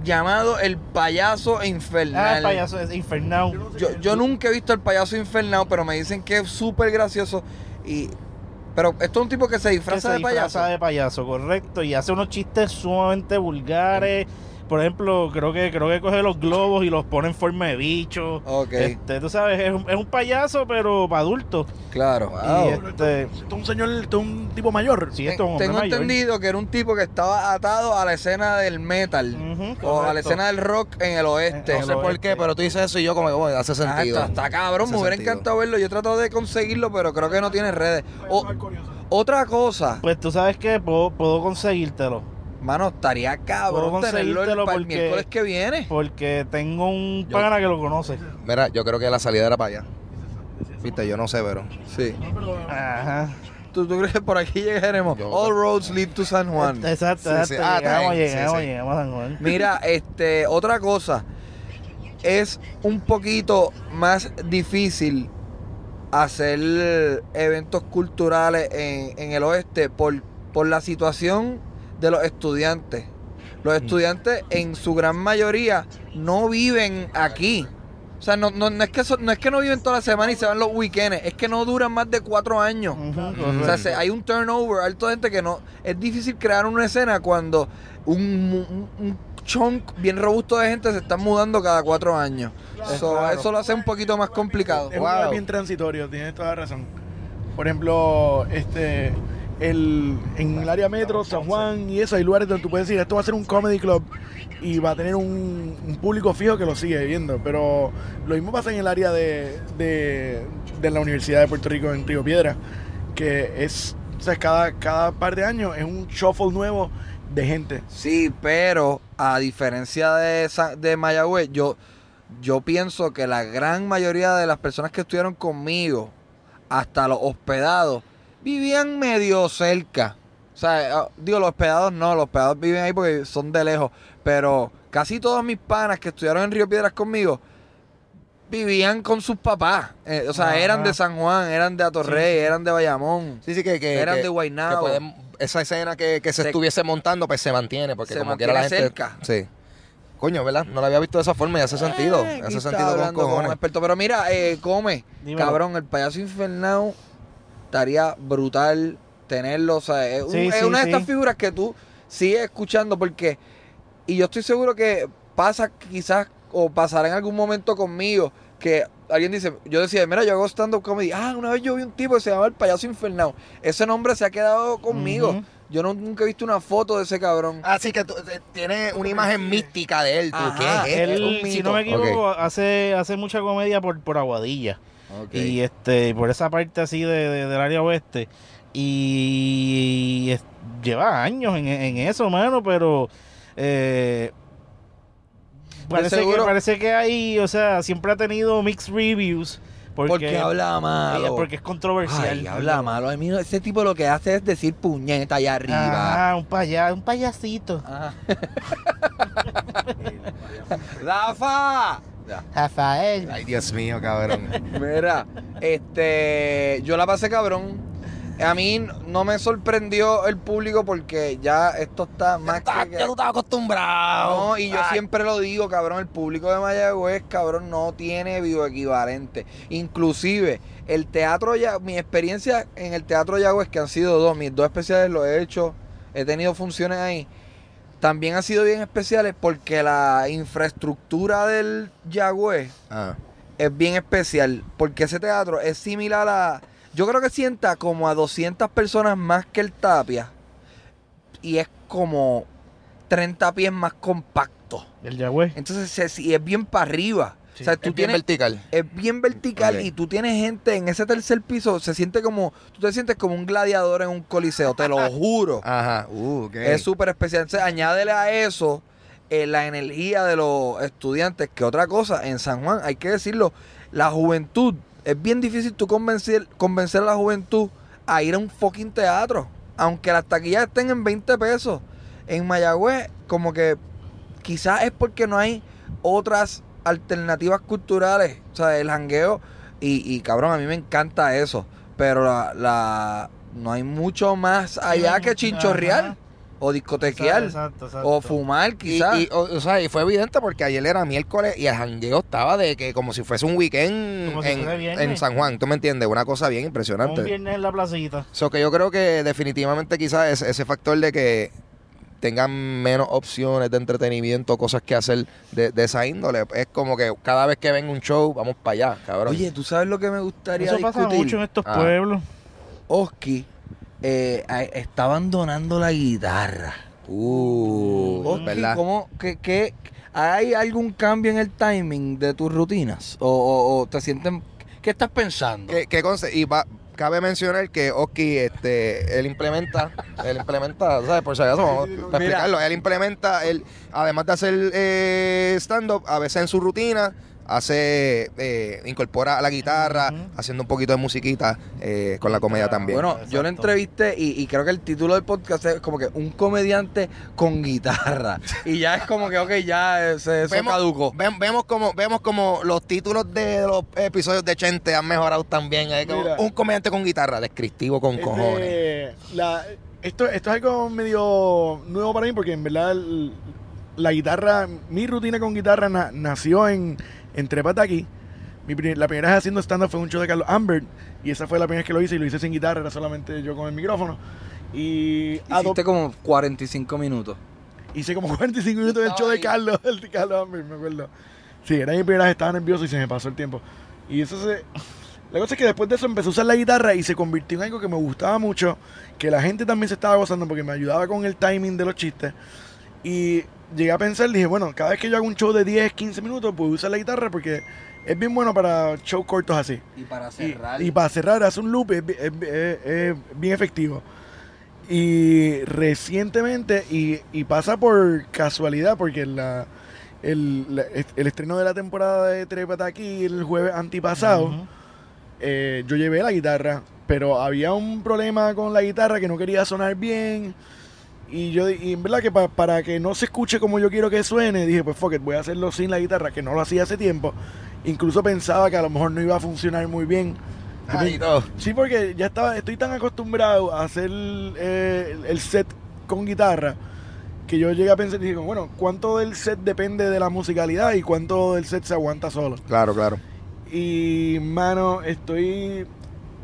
llamado El Payaso Infernal. Ah, el payaso es infernal. Yo, yo nunca he visto El Payaso Infernal, pero me dicen que es súper gracioso. Y, pero esto es un tipo que se que disfraza se de payaso. disfraza de payaso, correcto, y hace unos chistes sumamente vulgares. Por ejemplo, creo que creo que coge los globos y los pone en forma de bicho. Ok, Este, tú sabes, es un, es un payaso, pero para adultos. claro. Pero este, Esto es un señor, esto es un tipo mayor. sí, esto es un hombre Tengo mayor. entendido que era un tipo que estaba atado a la escena del metal. O a la escena del rock en el oeste. En No sé por qué, pero tú dices eso y yo como que bueno, hace Ah, sentido. está, está cabrón, me hubiera encantado verlo. Yo he tratado de conseguirlo, pero creo que no tiene redes. O- otra cosa, Pues tú sabes que puedo, puedo conseguírtelo. Mano, estaría cabrón tenerlo el, para miércoles que viene. Porque tengo un Yo- pana que lo conoce. Mira, yo creo que la salida era para allá. Viste, yo no sé, pero. Sí. Ajá. ¿Tú, tú crees que por aquí llegaremos? Yo- All roads lead to San Juan. Exacto, Sí, exacto. sí. Ah, llegamos, bien. llegamos, Sí, sí. llegamos a San Juan. Mira, este, otra cosa. Es un poquito más difícil hacer eventos culturales en, en el oeste por, por la situación de los estudiantes. Los estudiantes en su gran mayoría no viven aquí. O sea, no, no, no es que so- no es que no viven toda la semana y se van los weekends, es que no duran más de cuatro años. O sea, se- hay un turnover, hay toda gente que no. Es difícil crear una escena cuando un, un, un chunk bien robusto de gente se está mudando cada cuatro años. So, claro. Eso lo hace un poquito más complicado. Es Wow. bien transitorio, tienes toda la razón. Por ejemplo, este el, en el área metro, San Juan y eso, hay lugares donde tú puedes decir, esto va a ser un comedy club y va a tener un, público fijo que lo sigue viendo. Pero lo mismo pasa en el área de, de, de la Universidad de Puerto Rico en Río Piedra, que es, o cada, cada par de años es un shuffle nuevo de gente. Sí, pero a diferencia de, de Mayagüez, yo, yo pienso que la gran mayoría de las personas que estuvieron conmigo, hasta los hospedados, vivían medio cerca. O sea, ah, digo, los hospedados no, los hospedados viven ahí porque son de lejos. Pero casi todos mis panas que estudiaron en Río Piedras conmigo vivían con sus papás. Eh, o sea, Ajá. eran de San Juan, eran de Atorrey, eran de Bayamón. Sí, sí, que. que Eran que- de Guaynabo. pueden- esa escena que, que se, Se- estuviese montando, pues se mantiene. Porque Se como quiera la gente. cerca. Sí. Coño, ¿verdad? No la había visto de esa forma y hace sentido. Eh, hace sentido con como cojones. experto. Pero mira, eh, come, Dímelo. cabrón, el payaso infernal estaría brutal tenerlo. O sea, es, un- Sí, es sí, una de estas figuras que tú sigues escuchando porque. Y yo estoy seguro que pasa quizás o pasará en algún momento conmigo que alguien dice, yo decía, mira, yo hago stand-up comedy. Ah, una vez yo vi un tipo que se llama el payaso infernal. Ese nombre se ha quedado conmigo. Yo no- nunca he visto una foto de ese cabrón. Así que tú- eh, tiene una imagen mística de él. Tú, Ajá, ¿Qué es? Él, Es un si no me equivoco, hace, hace mucha comedia por, por Aguadilla. Y este, por esa parte así de, de- del área oeste. Y, es- lleva años en, en eso, mano, pero eh, parece, que, parece que hay, o sea, siempre ha tenido mixed reviews. Porque, Porque, habla malo. porque es controversial. Ay, habla malo. A mí no- ese tipo lo que hace es decir puñeta allá arriba. Ah, un payas, un payasito. Ajá. Rafa. Rafael. Ay, Dios mío, cabrón. Mira, este, yo la pasé cabrón. A mí no me sorprendió el público porque ya esto está más que... ya tú estabas acostumbrado. No, y yo Ay. siempre lo digo, cabrón, el público de Mayagüez, cabrón, no tiene bioequivalente. Inclusive, el teatro ya, mi experiencia en el teatro Yagüez, que han sido dos, mis dos especiales los he hecho, he tenido funciones ahí, también han sido bien especiales porque la infraestructura del Yagüez Ah. es bien especial, porque ese teatro es similar a, yo creo que sienta como a 200 personas más que el Tapia, y es como 30 pies más compacto. El Yagüe. Entonces sí, es bien para arriba. Sí, o sea, tú Es bien tienes, vertical. es bien vertical y tú tienes gente en ese tercer piso, se siente como, tú te sientes como un gladiador en un coliseo, te lo juro. Ajá. Uh, ok. Es súper especial. Entonces, añádele a eso eh, la energía de los estudiantes, que otra cosa, en San Juan, hay que decirlo, la juventud, es bien difícil tú convencer, convencer a la juventud a ir a un fucking teatro, aunque las taquillas estén en 20 pesos. En Mayagüez, como que quizás es porque no hay otras alternativas culturales, o sea, el jangueo, y, y cabrón, a mí me encanta eso, pero la, la- no hay mucho más allá que chinchorreal Ajá. O discotequear Exacto, exacto. o fumar quizás. y, o, o sea, y fue evidente porque ayer era miércoles y el jangueo estaba de que como si fuese un weekend Como en, San Juan, ¿tú me entiendes? Una cosa bien Un impresionante. viernes en la placita. So que yo creo que definitivamente quizás ese, ese factor de que tengan menos opciones de entretenimiento, cosas que hacer de, de esa índole, es como que cada vez que ven un show, vamos para allá, cabrón. Oye, ¿tú sabes lo que me gustaría Eso pasa mucho en estos Ah. pueblos. Oski eh, está abandonando la guitarra. uh, Oski, ¿verdad? ¿cómo, qué, qué- ¿Hay algún cambio en el timing de tus rutinas? ¿O, o- o te sienten... ¿Qué estás pensando? ¿Qué, qué y va- cabe mencionar que Oski, este, él implementa, él implementa, ¿sabes? Por si acaso, vamos a explicarlo. Él implementa, él, además de hacer eh, stand-up, a veces en su rutina, hace, eh, incorpora a la guitarra, haciendo un poquito de musiquita eh, con la comedia Ah, también. Bueno, yo lo entrevisté y, y creo que el título del podcast es como que un comediante con guitarra. Y ya es como que, ok, ya eso Vemos- caducó. Ven- vemos como vemos como los títulos de los episodios de Chente han mejorado también. Como un comediante con guitarra, descriptivo con Este, cojones. la- esto, esto es algo medio nuevo para mí porque en verdad el- la guitarra, mi rutina con guitarra na- nació en, en Trépate aquí. Mi la primera vez haciendo stand-up fue un show de Carlos Ambert y esa fue la primera vez que lo hice y lo hice sin guitarra, era solamente yo con el micrófono. Y Hiciste como 45 minutos. hice como 45 minutos del show de. Carlos, el de Carlos Ambert, me acuerdo. Sí, era mi primera vez, estaba nervioso y se me pasó el tiempo. Y eso se... La cosa es que después de eso empecé a usar la guitarra y se convirtió en algo que me gustaba mucho, que la gente también se estaba gozando porque me ayudaba con el timing de los chistes. Y llegué a pensar, dije, bueno, cada vez que yo hago un show de 10, 15 minutos, puedo usar la guitarra porque es bien bueno para shows cortos así. Y para Y, y para cerrar, hace un loop, es, bi- es bi- es- es bien efectivo. Y recientemente, y, y pasa por casualidad, porque la, el, la- el estreno de la temporada de Trépate aquí el jueves antipasado, eh, yo llevé la guitarra, pero había un problema con la guitarra que no quería sonar bien. Y yo, y en verdad que pa- para que no se escuche como yo quiero que suene, dije, pues fuck it, voy a hacerlo sin la guitarra, que no lo hacía hace tiempo. Incluso pensaba que a lo mejor no iba a funcionar muy bien. Ahí todo. Sí, porque ya estaba, estoy tan acostumbrado a hacer eh, el set con guitarra que yo llegué a pensar y digo, bueno, ¿cuánto del set depende de la musicalidad y cuánto del set se aguanta solo? Claro, claro. Y, mano, estoy.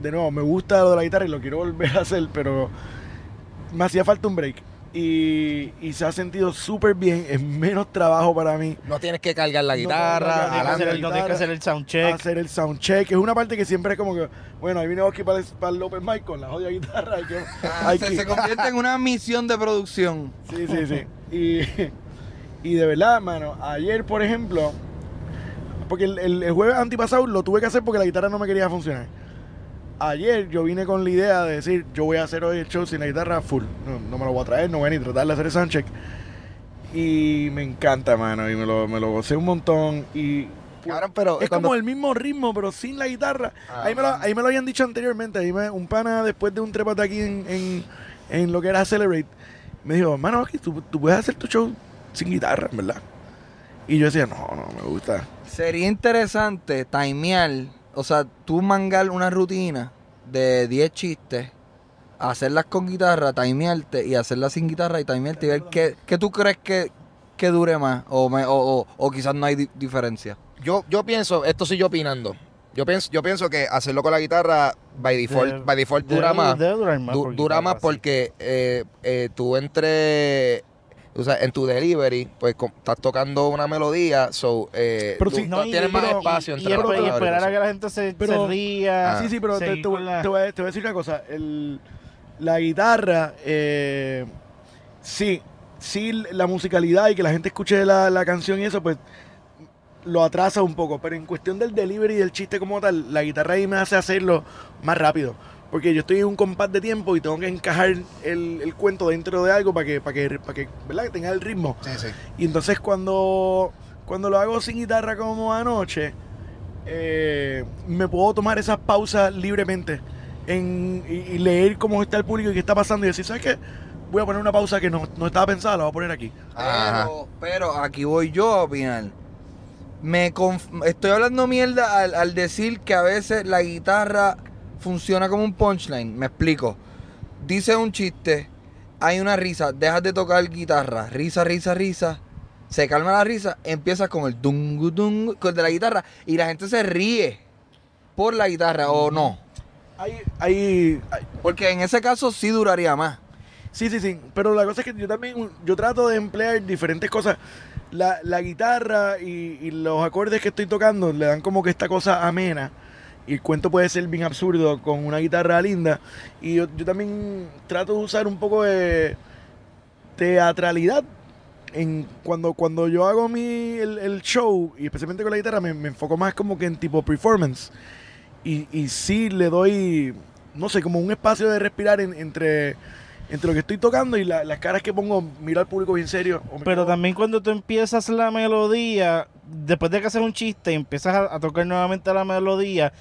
De nuevo, me gusta lo de la guitarra y lo quiero volver a hacer, pero me hacía falta un break. Y, y se ha sentido súper bien, es menos trabajo para mí No tienes que cargar la No, guitarra. no, no, Tienes que hacer el- no tienes que hacer el soundcheck. hacer el soundcheck. Es una parte que siempre es como que, bueno, ahí viene Oski para el, para el open mic con la jodida guitarra. Hay que, hay se, que- se convierte en una misión de producción. Sí, sí, sí. Y, y de verdad, mano, ayer, por ejemplo, porque el, el- el jueves antipasado lo tuve que hacer porque la guitarra no me quería funcionar. Ayer yo vine con la idea de decir, yo voy a hacer hoy el show sin la guitarra full. No, no me lo voy a traer, no voy a ni tratar de hacer el soundcheck. Y me encanta, mano, y me lo, me lo gocé un montón. Y Cabrón, pero es cuando- como el mismo ritmo, pero sin la guitarra. Ah, ahí, me lo, ahí me lo habían dicho anteriormente. Ahí me- un pana, después de un trepate aquí en, en, en lo que era Celebrate, me dijo, mano, aquí tú, tú puedes hacer tu show sin guitarra, verdad. Y yo decía, no, no, me gusta. Sería interesante timear, o sea, tú mangar una rutina de 10 chistes, hacerlas con guitarra, timearte y hacerlas sin guitarra y timearte y ver qué, qué tú crees que, que dure más o, me- o, o- o quizás no hay di- diferencia. Yo, yo pienso, esto sí yo opinando. Yo pienso, yo pienso que hacerlo con la guitarra by default, Debe- by default debe- dura más. debe durar más Du- por dura guitarra, más sí. porque eh, eh, tú entre o sea, en tu delivery, pues estás tocando una melodía, so eh, Pero tú, sí, no, tienes y- más pero- espacio y, entre y las y palabras, esperar a que la gente se, Pero- se ría. Ah. Sí, sí, pero te, seguir te voy- con la- te voy, a- te voy a decir una cosa. El, la guitarra, eh, sí, sí, la musicalidad y que la gente escuche la, la canción y eso, pues lo atrasa un poco. Pero en cuestión del delivery y del chiste como tal, la guitarra ahí me hace hacerlo más rápido. Porque yo estoy en un compás de tiempo y tengo que encajar el, el cuento dentro de algo para que, para que, para que, ¿verdad? que tenga el ritmo. Sí, sí. Y entonces cuando, cuando lo hago sin guitarra como anoche, eh, me puedo tomar esas pausas libremente en, y, y leer cómo está el público y qué está pasando y decir, ¿sabes qué? Voy a poner una pausa que no, no estaba pensada, la voy a poner aquí. Ajá. Pero, pero aquí voy yo a opinar. Me conf- estoy hablando mierda al, al decir que a veces la guitarra funciona como un punchline. Me explico. Dice un chiste, hay una risa, dejas de tocar guitarra, risa, risa, risa. Se calma la risa, empiezas con el dungu dungu con el de la guitarra y la gente se ríe por la guitarra o no. Hay, hay, hay- Porque en ese caso sí duraría más. sí, sí, sí, pero la cosa es que yo también, yo trato de emplear diferentes cosas. La, la guitarra y, y los acordes que estoy tocando le dan como que esta cosa amena. Y el cuento puede ser bien absurdo con una guitarra linda. Y yo, yo también trato de usar un poco de teatralidad. En cuando, cuando yo hago mi, el, el show, y especialmente con la guitarra, me, me enfoco más como que en tipo performance. Y, y sí le doy, no sé, como un espacio de respirar en- entre, entre lo que estoy tocando y la- las caras que pongo, miro al público bien serio. Pero también cuando tú empiezas la melodía, después de que haces un chiste y empiezas a, a tocar nuevamente la melodía,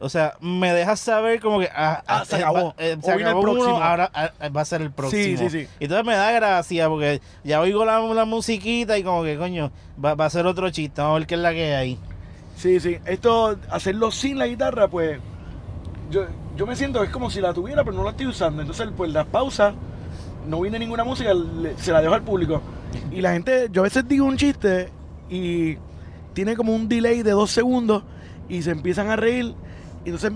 o sea, me dejas saber como que ah, Ah, se eh, acabó. eh, se el acabó uno, ahora ah, va a ser el próximo. Sí, sí, sí. Y entonces me da gracia porque ya oigo la, la musiquita y como que coño, va, va a ser otro chiste, vamos a ver qué es la que hay. Sí, sí. Esto, hacerlo sin la guitarra, pues. Yo, yo me siento es como si la tuviera, pero no la estoy usando. Entonces, pues las pausas, no viene ninguna música, le- se la dejo al público. Y la gente, yo a veces digo un chiste y tiene como un delay de dos segundos y se empiezan a reír. Y entonces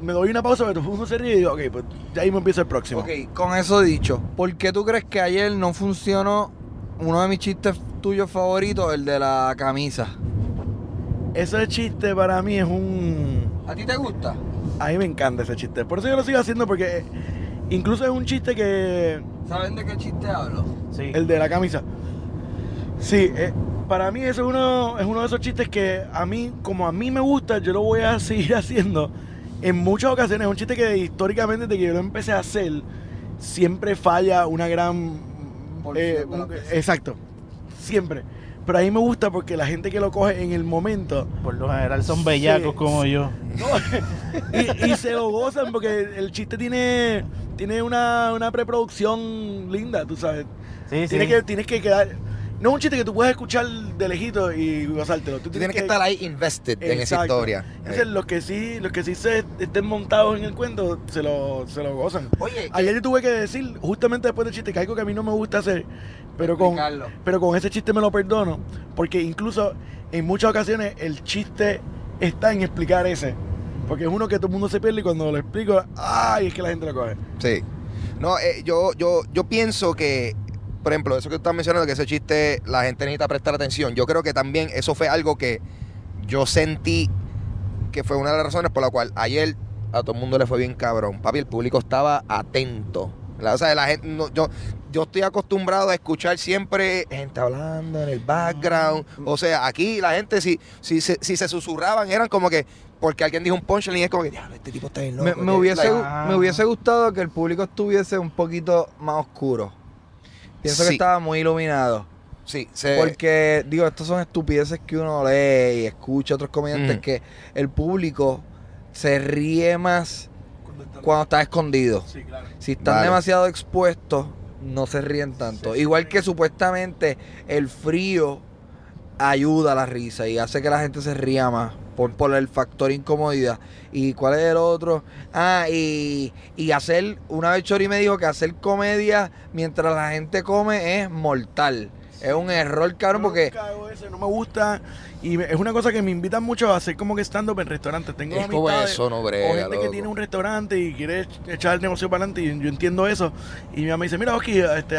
me doy una pausa, pero todo el mundo se ríe y digo, ok, pues ya ahí me empieza el próximo. Ok, con eso dicho, ¿por qué tú crees que ayer no funcionó uno de mis chistes tuyos favoritos, el de la camisa? Ese chiste para mí es un. ¿A ti te gusta? A mí me encanta ese chiste. Por eso yo lo sigo haciendo porque eh, incluso es un chiste que ¿Saben de qué chiste hablo? Sí. El de la camisa. Sí, eh, para mí eso es uno, es uno de esos chistes que a mí, como a mí me gusta, yo lo voy a seguir haciendo en muchas ocasiones. Es un chiste que históricamente, desde que yo lo empecé a hacer, siempre falla una gran... Eh, un- exacto, siempre. Pero a mí me gusta porque la gente que lo coge en el momento Por lo general son bellacos Sí. como yo. no, y, y se lo gozan porque el chiste tiene, tiene una, una preproducción linda, tú sabes. Sí, sí. Tienes que, tienes que quedar. No es un chiste que tú puedes escuchar de lejito y gozártelo. Tú Tú tienes que estar ahí invested en esa historia. Entonces, los que sí, los que sí se estén montados en el cuento, se lo, se lo gozan. Oye, Ayer yo tuve que decir, justamente después del chiste, que algo que a mí no me gusta hacer, pero con, pero con ese chiste me lo perdono, porque incluso en muchas ocasiones el chiste está en explicar ese. Porque es uno que todo el mundo se pierde y cuando lo explico, ¡ay! Es que la gente lo coge. Sí. No, eh, yo, yo, yo pienso que, por ejemplo, eso que tú estás mencionando, que ese chiste la gente necesita prestar atención. Yo creo que también eso fue algo que yo sentí que fue una de las razones por la cual ayer a todo el mundo le fue bien cabrón. Papi, el público estaba atento. ¿verdad? O sea, la gente, no, yo, yo estoy acostumbrado a escuchar siempre gente hablando en el background. O sea, aquí la gente, si, si, se, si se susurraban, eran como que, porque alguien dijo un punchline y es como que, diablo, este tipo está bien loco. Me, me hubiese, like, Ah. me hubiese gustado que el público estuviese un poquito más oscuro. Pienso que estaba muy iluminado. sí, se, Porque, digo, estas son estupideces que uno lee y escucha a otros comediantes Mm. que el público se ríe más cuando está escondido. Sí, claro. Si están Vale. demasiado expuestos, no se ríen tanto. Igual que supuestamente el frío ayuda a la risa y hace que la gente se ría más por, por el factor incomodidad. ¿Y cuál es el otro? Ah, y, y hacer, una vez Chori me dijo que hacer comedia mientras la gente come es mortal. Es un error, cabrón, Yo porque... nunca hago eso, no me gusta. Y me- es una cosa que me invitan mucho a hacer como que stand-up en restaurantes. Tengo Es como eso, no o gente que tiene un restaurante y quiere ech- echar el negocio para adelante. Y yo entiendo eso. Y mi mamá dice, mira, Oski, este,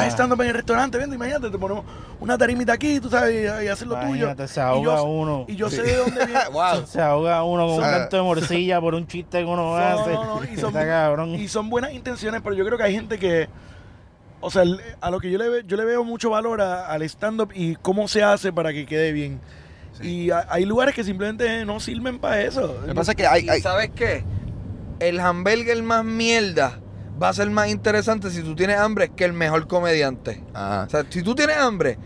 Ah. stand-up en el restaurante. Vente, imagínate, te ponemos una tarimita aquí, tú sabes, y, y hacer lo tuyo. Imagínate, se Y ahoga yo- uno. Y yo sé de dónde viene. wow. Se ahoga uno con un O sea, canto de morcilla por un chiste que uno No, hace. no, no, y, son, Está cabrón. y son buenas intenciones, pero yo creo que hay gente que, o sea, a lo que yo le, ve- yo le veo mucho valor a- al stand-up y cómo se hace para que quede bien. Y ha- hay lugares que simplemente no sirven para eso. Lo que pasa es que hay, ¿Y hay- sabes qué? El hamburger más mierda va a ser más interesante si tú tienes hambre que el mejor comediante. Ajá. O sea, si tú tienes hambre,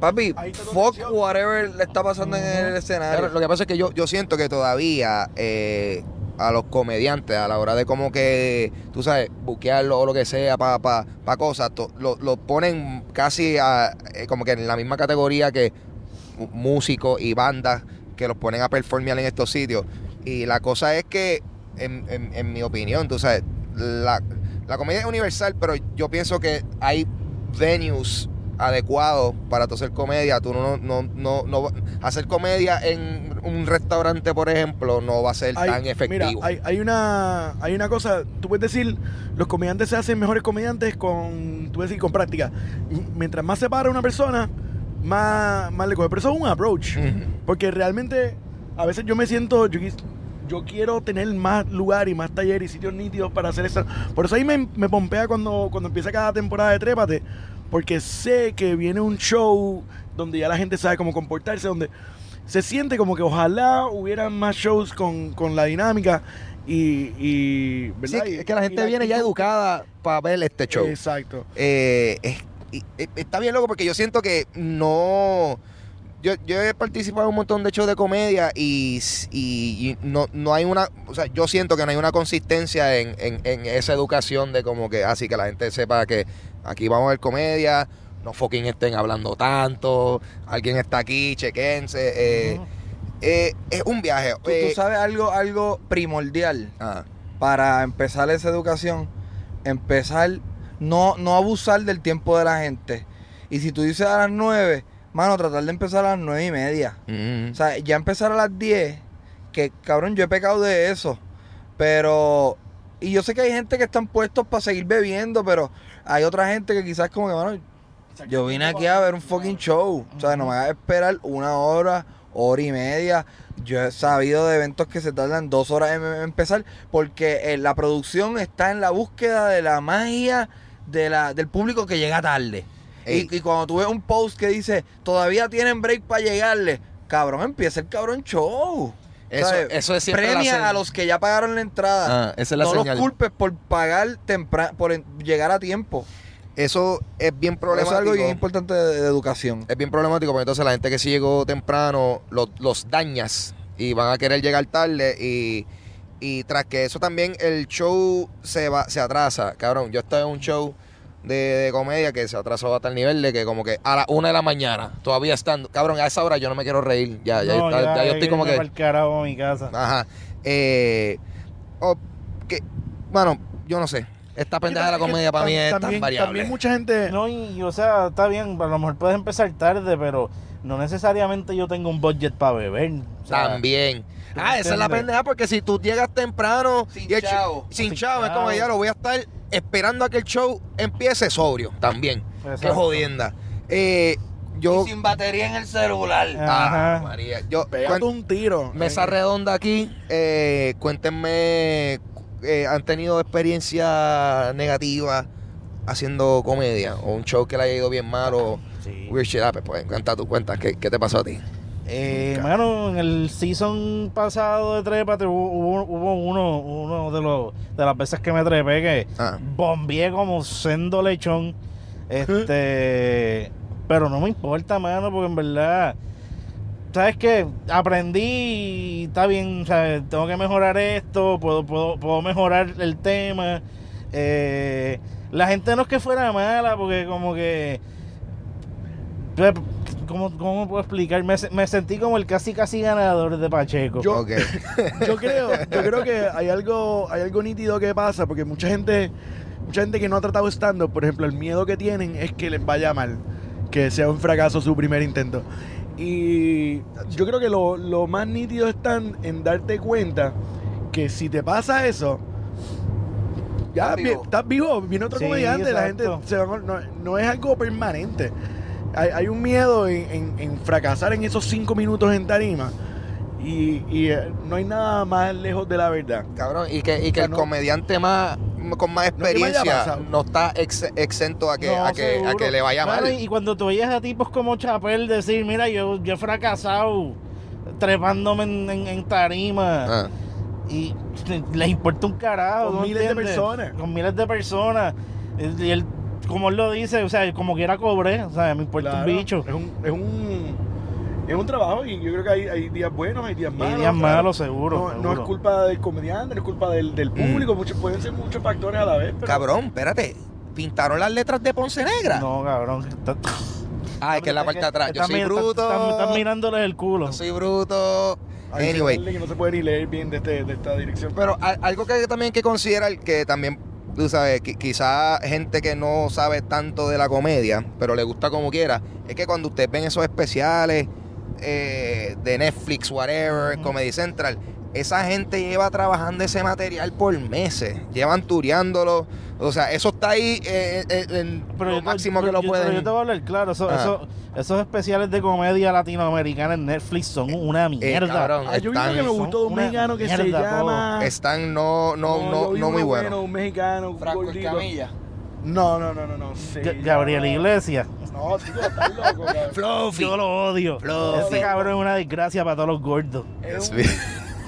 papi, fuck atención. whatever le está pasando en el escenario. Claro, lo que pasa es que yo, yo siento que todavía eh, a los comediantes, a la hora de como que, tú sabes, buquearlo o lo que sea para pa, pa cosas, to- lo, lo ponen casi a, eh, como que en la misma categoría que músicos y bandas que los ponen a performear en estos sitios. Y la cosa es que, en, en- en mi opinión, tú sabes, la, la comedia es universal, pero yo pienso que hay venues adecuados para hacer comedia. Tú no, no, no, no, hacer comedia en un restaurante, por ejemplo, no va a ser Hay- tan efectivo. Mira, hay, hay una hay una cosa, tú puedes decir, los comediantes se hacen mejores comediantes con, tú puedes decir, con práctica. Mientras más se para una persona, más, más le coge. Pero eso es un approach. Porque realmente, a veces yo me siento, yo, yo quiero tener más lugar y más taller y sitios nítidos para hacer esto. Por eso ahí me, me pompea cuando, cuando empieza cada temporada de Trépate. Porque sé que viene un show donde ya la gente sabe cómo comportarse, donde se siente como que ojalá hubieran más shows con, con la dinámica y... ¿verdad? Es que la gente viene ya educada para ver este show. Exacto. Eh, es- y- está bien loco porque yo siento que no. Yo, yo he participado en un montón de shows de comedia y, y- y no, no hay una. O sea, yo siento que no hay una consistencia en, en- en esa educación de como que así que la gente sepa que aquí vamos a ver comedia, no fucking estén hablando tanto, alguien está aquí, chequense. eh, eh, es un viaje. Tú, eh, tú sabes algo, algo primordial ah, para empezar esa educación, empezar, no, no abusar del tiempo de la gente. Y si tú dices a las 9, mano, tratar de empezar a las nueve y media. mm, O sea, ya empezar a las 10, que cabrón, yo he pecado de eso. Pero, y yo sé que hay gente que están puestos para seguir bebiendo, pero hay otra gente que quizás como que, mano, yo vine aquí a ver un fucking show. O sea, no me a esperar una hora, hora y media. Yo he sabido de eventos que se tardan dos horas en en empezar porque eh, la producción está en la búsqueda de la magia de la, del público que llega tarde. Y, y cuando tú ves un post que dice, todavía tienen break para llegarle, cabrón, empieza el cabrón show. Eso- eso es siempre Premia a los que ya pagaron la entrada. Ah, esa es la no señal. los culpes por pagar temprano, por llegar a tiempo. Eso es bien Eso es problemático. algo bien importante de, de educación. es bien problemático porque entonces la gente que sí llegó temprano los, los dañas y van a querer llegar tarde y, y tras que eso también el show se va se atrasa. Cabrón, yo estaba en un show de, de comedia que se atrasó hasta el nivel de que como que a la una de la mañana todavía estando. Cabrón, a esa hora yo no me quiero reír. Ya, ya, No, está- ya, ya yo estoy como que... pa'l carajo a mi casa. Ajá. Eh, oh, que, bueno, yo no sé. Esta pendeja de la comedia para mí es tan también, variable. También mucha gente... No, y o sea, está bien, a lo mejor puedes empezar tarde, pero no necesariamente yo tengo un budget para beber. o sea, También. ¿Tú Ah, esa es la pendeja porque si tú llegas temprano Sin y el chavo. sin Sin chavo, es como ya lo voy a estar esperando a que el show empiece sobrio también. Qué jodienda. Eh, yo. Y sin batería en el celular. Ah, Ajá. María. Yo. Pégate cuen- un tiro. mesa redonda aquí. eh, cuéntenme. eh, ¿Han tenido experiencia negativa haciendo comedia? O un show que le haya ido bien mal o Sí. weird shit happens? Pues cuenta tu cuenta. ¿Qué, qué te pasó a ti? Eh, mano, en el season pasado de Trépate hubo, hubo, hubo uno, uno de, los, de las veces que me trepé que Ah. bombeé como sendo lechón. Este. Pero no me importa, mano, porque en verdad. ¿Sabes qué? Aprendí y está bien, ¿sabes? Tengo que mejorar esto, puedo, puedo, puedo mejorar el tema. Eh, la gente no es que fuera mala, porque como que. ¿Cómo, ¿cómo puedo explicar? Me, me sentí como el casi casi ganador de Pacheco. Yo- creo, yo creo que hay algo, hay algo nítido que pasa, porque mucha gente, mucha gente que no ha tratado stand-up, por ejemplo, el miedo que tienen es que les vaya mal, que sea un fracaso su primer intento. Y yo creo que lo, lo más nítido está en, en darte cuenta que si te pasa eso, ya Estás vi- vivo. estás vivo, viene otro Sí, comediante, la gente se va- no, no es algo permanente. Hay, hay un miedo en, en- en fracasar en esos cinco minutos en tarima. Y, y, eh, no hay nada más lejos de la verdad. Cabrón, y que, y que O sea, el no- comediante más con más experiencia no está ex- exento a que, No, a, que, a seguro. que le vaya Claro, mal. Y cuando tú oyes a tipos como Chapel decir, mira, yo, yo he fracasado trepándome en, en- en tarima Ah. y les importa un carajo. Con ¿no miles de personas. Con miles de personas. Y él, como él lo dice, o sea, como quiera cobré, o sea, me importa Claro, un bicho. Es un, es un, es un trabajo y yo creo que hay, hay días buenos, hay días malos. días claro. malos, seguro. No, es culpa del comediante, no es culpa del, del público, muchos, pueden ser muchos factores a la vez. Pero Cabrón, espérate. ¿Pintaron las letras de Ponce Negra? No, cabrón. Está- Ah, es que es la parte de atrás. Yo están soy bruto. Están, están mirándoles el culo. Yo soy bruto. hay Anyway. que no se puede ni leer bien de, este, de esta dirección. Pero a- algo que también hay que considerar, que también, tú sabes, qui- quizá gente que no sabe tanto de la comedia, pero le gusta como quiera, es que cuando ustedes ven esos especiales eh, de Netflix, whatever. Comedy Central, esa gente lleva trabajando ese material por meses, llevan tureándolo, o sea, eso está ahí eh, eh, en Pero lo yo máximo que lo yo- pueden... Pero yo te voy a hablar claro, eso- eso- esos especiales de comedia latinoamericana en Netflix son una Eh, mierda. cabrón, Ah, yo vi uno que me están, gustó de un una mexicano que se llama. están no, no, no, no muy buenos. Un mexicano, un Franco gordito. Escamilla. No, no, no, no, no. Ga- Gabriel Iglesias. No, tío, estás loco. Fluffy. Yo lo odio. Fluffy. Ese cabrón es una desgracia para todos los gordos. Es un-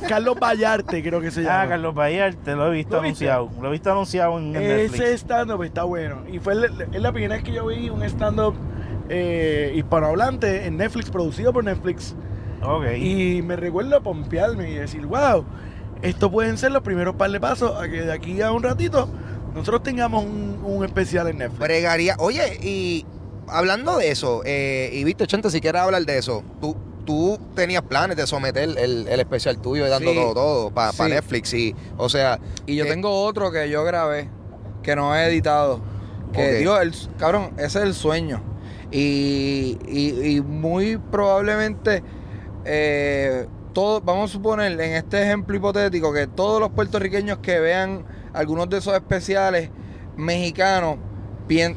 Carlos Vallarte, creo que se llama. Ah, Carlos Vallarta, lo he visto ¿Lo viste? anunciado. Lo he visto anunciado en, en Netflix. Ese stand-up está bueno. Y fue el- es la primera vez que yo vi un stand-up eh, hispanohablante en Netflix, producido por Netflix. Ok. Y me recuerdo pompearme y decir, wow, estos pueden ser los primeros par de pasos a que de aquí a un ratito nosotros tengamos un, un especial en Netflix. Bregaría. Oye, y hablando de eso, eh, y viste, Chente, si quieres hablar de eso, tú, tú tenías planes de someter el, el especial tuyo y dando Sí. todo, todo para Sí. Netflix. Y, o sea, Y yo eh, tengo otro que yo grabé, que no he editado. Que, Ok. digo, el, cabrón, ese es el sueño. Y, y- y muy probablemente, eh, todo, vamos a suponer, en este ejemplo hipotético, que todos los puertorriqueños que vean algunos de esos especiales mexicanos,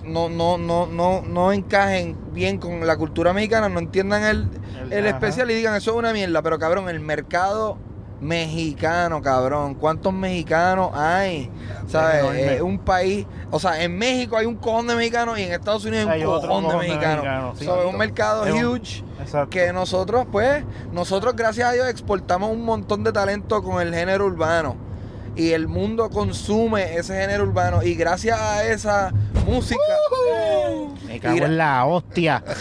no, no, no, no, no encajen bien con la cultura mexicana, no entiendan el, el especial y digan eso es una mierda, pero cabrón, el mercado mexicano, cabrón, ¿cuántos mexicanos hay? ¿Sabes? enorme. Es un país, o sea, en México hay un cojón de mexicanos y en Estados Unidos hay un cojón de mexicanos. sí. So, es un mercado Es huge que nosotros, pues, nosotros gracias a Dios exportamos un montón de talento con el género urbano. Y el mundo consume ese género urbano. Y gracias a esa música. Me cago en la hostia.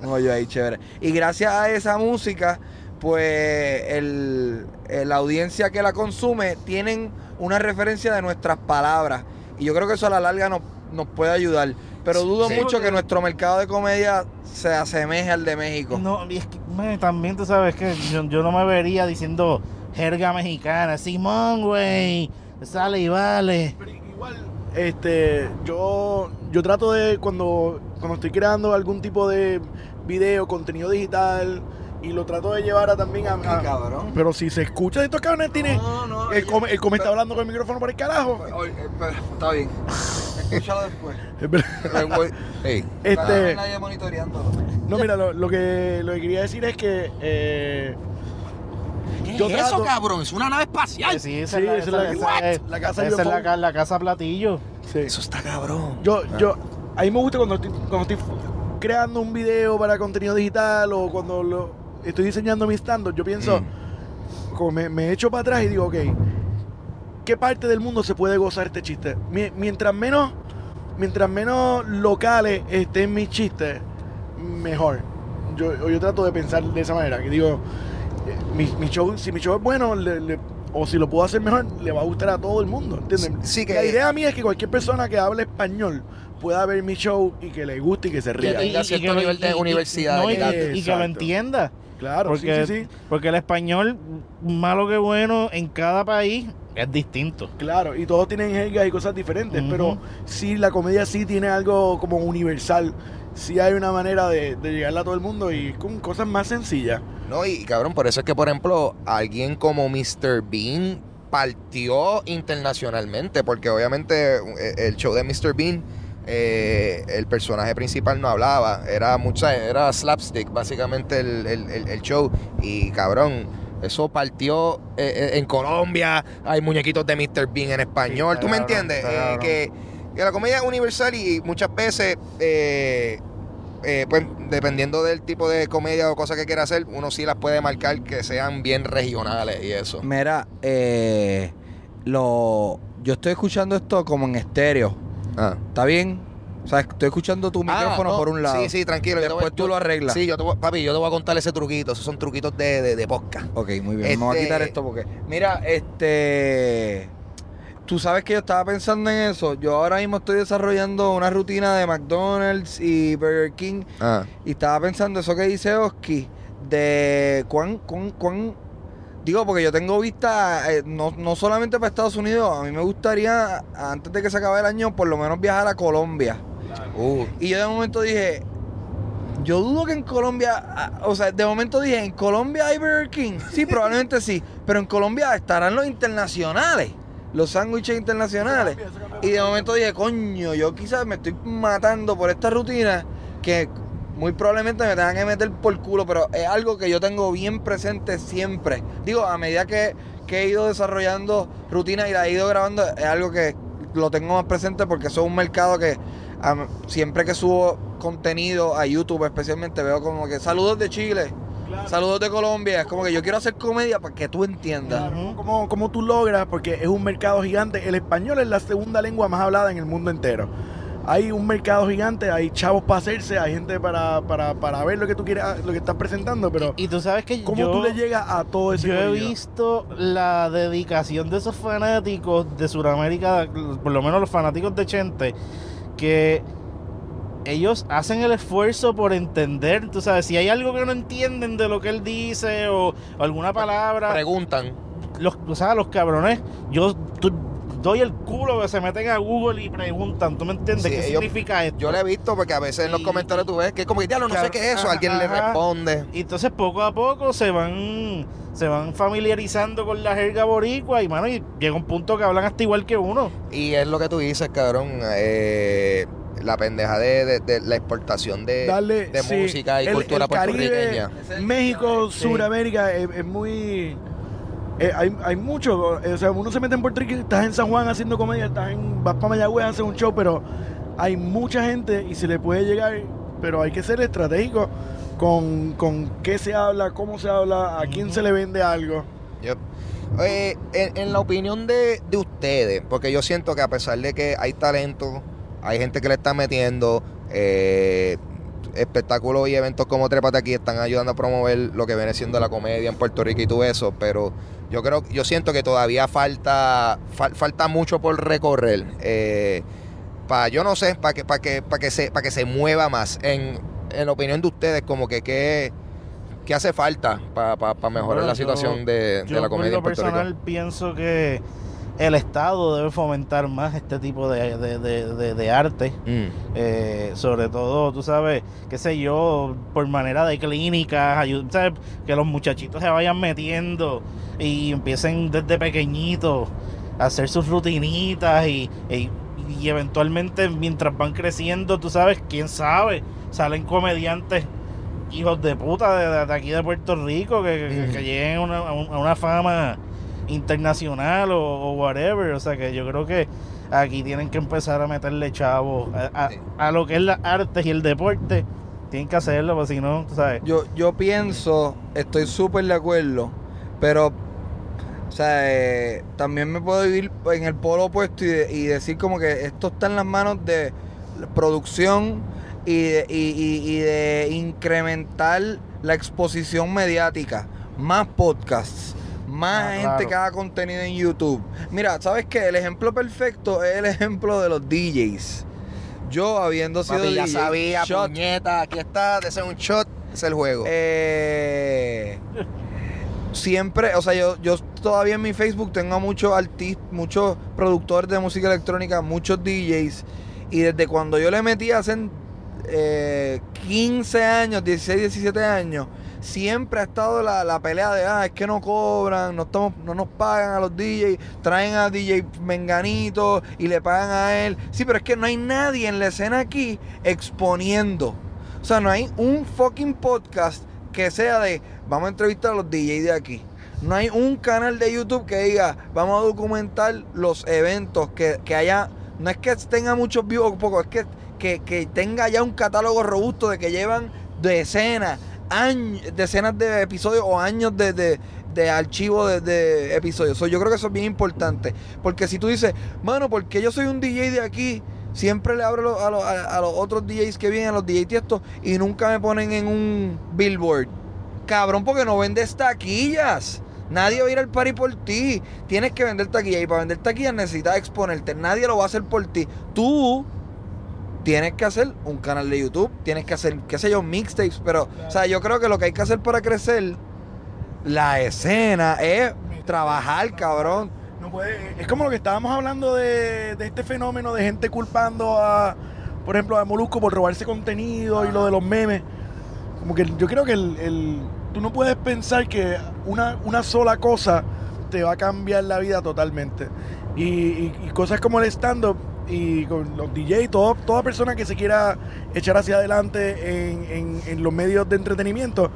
No, yo ahí, chévere. Y gracias a esa música, pues el, el- la audiencia que la consume tienen una referencia de nuestras palabras. Y yo creo que eso a la larga nos, nos puede ayudar. Pero dudo Sí. mucho que nuestro mercado de comedia se asemeje al de México. No, y es que me- también tú sabes que yo, yo no me vería diciendo jerga mexicana. Simón, güey. Sale y vale. Pero igual, este, yo, yo trato de cuando, cuando estoy creando algún tipo de video, contenido digital, y lo trato de llevar a también a, a- cabrón. pero si se escucha de estos cabrones tiene No, no, el come, el come está hablando con el micrófono por el carajo. Oye, espera, Está bien. Escúchalo después. Es verdad. Ey, Este, nadie monitoreándolo. no, mira, lo, lo que, lo que quería decir es que eh, ¿Qué Yo es trato- eso, cabrón? Es una nave espacial. Sí, esa Sí, es la, esa es la- esa- What? es- La casa esa es la, casa platillo. sí. Eso está cabrón. Yo, yo, a mí me gusta cuando estoy, cuando estoy creando un video para contenido digital o cuando lo, estoy diseñando mi stand yo pienso, Mm. como me, me echo para atrás y digo, ok, ¿qué parte del mundo se puede gozar este chiste? Mi- mientras menos, mientras menos locales estén mis chistes, mejor. Yo, yo trato de pensar de esa manera, que digo, mi, mi show, si mi show es bueno, le, le- o si lo puedo hacer mejor, le va a gustar a todo el mundo, ¿entiendes? Sí, que- La idea mía es que cualquier persona que hable español pueda ver mi show y que le guste y que se ría. tenga cierto lo- nivel de universidad no, y, y- y que lo entienda. Claro, Porque, sí, sí, sí. porque el español, malo que bueno, en cada país es distinto. Claro, y todos tienen jergas y cosas diferentes, Ujú. pero sí, la comedia sí tiene algo como universal. Sí hay una manera de, de llegarle a todo el mundo y con cosas más sencillas. No, y cabrón, por eso es que, por ejemplo, alguien como Mr. Bean partió internacionalmente, porque obviamente eh, el show de Mr. Bean, eh, el personaje principal no hablaba, era mucha, era slapstick, básicamente el, el- el- el show. Y cabrón, eso partió eh, eh, en Colombia, hay muñequitos de Mr. Bean en español, Sí, ¿tú me cabrón, entiendes? Eh, cabrón. Que, que la comedia es universal y muchas veces... eh, eh, pues dependiendo del tipo de comedia o cosa que quiera hacer, uno sí las puede marcar que sean bien regionales y eso. Mira, eh, lo, yo estoy escuchando esto como en estéreo. Ah. ¿Está bien? O sea, estoy escuchando tu micrófono Ah, no, por un lado. Sí, sí, tranquilo. Después voy- tú yo- lo arreglas. Sí, yo te voy- papi, yo te voy a contar ese truquito. Esos son truquitos de, de, de podcast. Ok, muy bien. Vamos a Este- quitar esto porque. Mira, este. Tú sabes que yo estaba pensando en eso. Yo ahora mismo estoy desarrollando una rutina de McDonald's y Burger King. Ah. Y estaba pensando eso que dice Oski. De cuán, cuán, cuán. Digo, porque yo tengo vista eh, no, no solamente para Estados Unidos. A mí me gustaría, antes de que se acabe el año, por lo menos viajar a Colombia. Uh. Y yo de momento dije, yo dudo que en Colombia, ah, o sea, de momento dije, ¿en Colombia hay Burger King? Sí, probablemente sí, pero en Colombia estarán los internacionales, los sándwiches internacionales. Y de momento dije, coño, yo quizás me estoy matando por esta rutina que muy probablemente me tengan que meter por culo, pero es algo que yo tengo bien presente siempre. Digo, a medida que, que he ido desarrollando rutinas y la he ido grabando, es algo que lo tengo más presente porque es un mercado que am, siempre que subo contenido a YouTube especialmente veo como que saludos de Chile, saludos de Colombia, es como que yo quiero hacer comedia para que tú entiendas. Claro, ¿cómo, cómo tú logras? Porque es un mercado gigante. El español es la segunda lengua más hablada en el mundo entero. Hay un mercado gigante, hay chavos para hacerse, hay gente para, para, para ver lo que tú quieres, lo que estás presentando, pero Y tú sabes que ¿cómo yo, tú le llegas a todo ese yo he visto la dedicación de esos fanáticos de Sudamérica, por lo menos los fanáticos de Chente, que ellos hacen el esfuerzo por entender, tú sabes, si hay algo que no entienden de lo que él dice o, o alguna palabra, Preguntan. los, o sea, los cabrones, yo tú- doy el culo que se meten a Google y preguntan, ¿tú me entiendes? Sí, ¿Qué ellos- significa esto? Yo lo he visto porque a veces en los Y- comentarios tú ves que es como que, diablo, no sé qué es eso. ajá, Alguien le responde. Y entonces poco a poco se van se van familiarizando con la jerga boricua y mano, y llega un punto que hablan hasta igual que uno. Y es lo que tú dices, cabrón. eh, la pendeja de, de- de la exportación de, Darle, de sí, música y el- cultura el Caribe, puertorriqueña. México, Sí. Suramérica, es, es muy... eh, hay, hay mucho, eh, o sea, uno se mete en Puerto Rico, estás en San Juan haciendo comedia, estás en, vas para Mayagüez a hacer un show, pero hay mucha gente y se le puede llegar, pero hay que ser estratégico con, con qué se habla, cómo se habla, a quién se le vende algo. Yep. Eh, en, en la opinión de, de ustedes, porque yo siento que a pesar de que hay talento, hay gente que le está metiendo, eh, espectáculos y eventos como Trépate aquí están ayudando a promover lo que viene siendo la comedia en Puerto Rico y todo eso, pero yo creo, yo siento que todavía falta, fal- falta mucho por recorrer. para, yo no sé, para que, para que, para que se, para que se mueva más. En, en la opinión de ustedes, como que qué, qué hace falta para mejorar Bueno, la yo- situación de, de Yo la comedia Puerto personal Rico. pienso que el Estado debe fomentar más este tipo de, de- de- arte. Mm. Eh, sobre todo, tú sabes, qué sé yo, por manera de clínicas, que los muchachitos se vayan metiendo y empiecen desde pequeñitos a hacer sus rutinitas y, y- y eventualmente mientras van creciendo, tú sabes, quién sabe, salen comediantes hijos de puta de, de aquí de Puerto Rico que, que- lleguen a una, a un- a una fama internacional o, o whatever, o sea que yo creo que aquí tienen que empezar a meterle chavo a, a- a lo que es las artes y el deporte. Tienen que hacerlo, porque si no, sabes. Yo, yo pienso, estoy súper de acuerdo, pero, o sea, eh, también me puedo vivir en el polo opuesto y, de- y decir como que esto está en las manos de producción y de, y- y- y de incrementar la exposición mediática, más podcasts, más Ah, gente claro. que haga contenido en YouTube. Mira, ¿sabes qué? El ejemplo perfecto es el ejemplo de los DJs. Yo habiendo sido Papi, ya DJ, sabía, shot, puñeta, aquí está, ese es un shot, es el juego. eh, siempre, o sea, yo, yo todavía en mi Facebook tengo a muchos artistas, muchos productores de música electrónica, muchos DJs. Y desde cuando yo le metí hace eh, 15 años, 16, 17 años, siempre ha estado la, la pelea de, ah, es que no cobran, no, estamos, no nos pagan a los DJs, traen a DJ Menganito y le pagan a él. Sí, pero es que no hay nadie en la escena aquí exponiendo. O sea, no hay un fucking podcast que sea de, vamos a entrevistar a los DJs de aquí. No hay un canal de YouTube que diga, vamos a documentar los eventos, que, que haya, no es que tenga muchos views o pocos, es que, que, que tenga ya un catálogo robusto de que llevan decenas, decenas de episodios o años de, de, de archivo de, de episodios. So, yo creo que eso es bien importante. Porque si tú dices, mano, porque yo soy un DJ de aquí, siempre le abro a, los- a- los otros DJs que vienen, a los DJs tiestos, y nunca me ponen en un billboard. Cabrón, porque no vendes taquillas. Nadie va a ir al party por ti. Tienes que vender taquillas. Y para vender taquillas necesitas exponerte. Nadie lo va a hacer por ti. Tú tienes que hacer un canal de YouTube. Tienes que hacer, qué sé yo, mixtapes. Pero, o sea, yo creo que lo que hay que hacer para crecer la escena es trabajar, cabrón. No puede, es como lo que estábamos hablando de, de este fenómeno de gente culpando a, por ejemplo, a Molusco por robarse contenido y lo de los memes. Como que yo creo que el, el- tú no puedes pensar que una, una sola cosa te va a cambiar la vida totalmente. Y, y- y cosas como el stand-up y con los DJs, todo- toda persona que se quiera echar hacia adelante en, en- los medios de entretenimiento,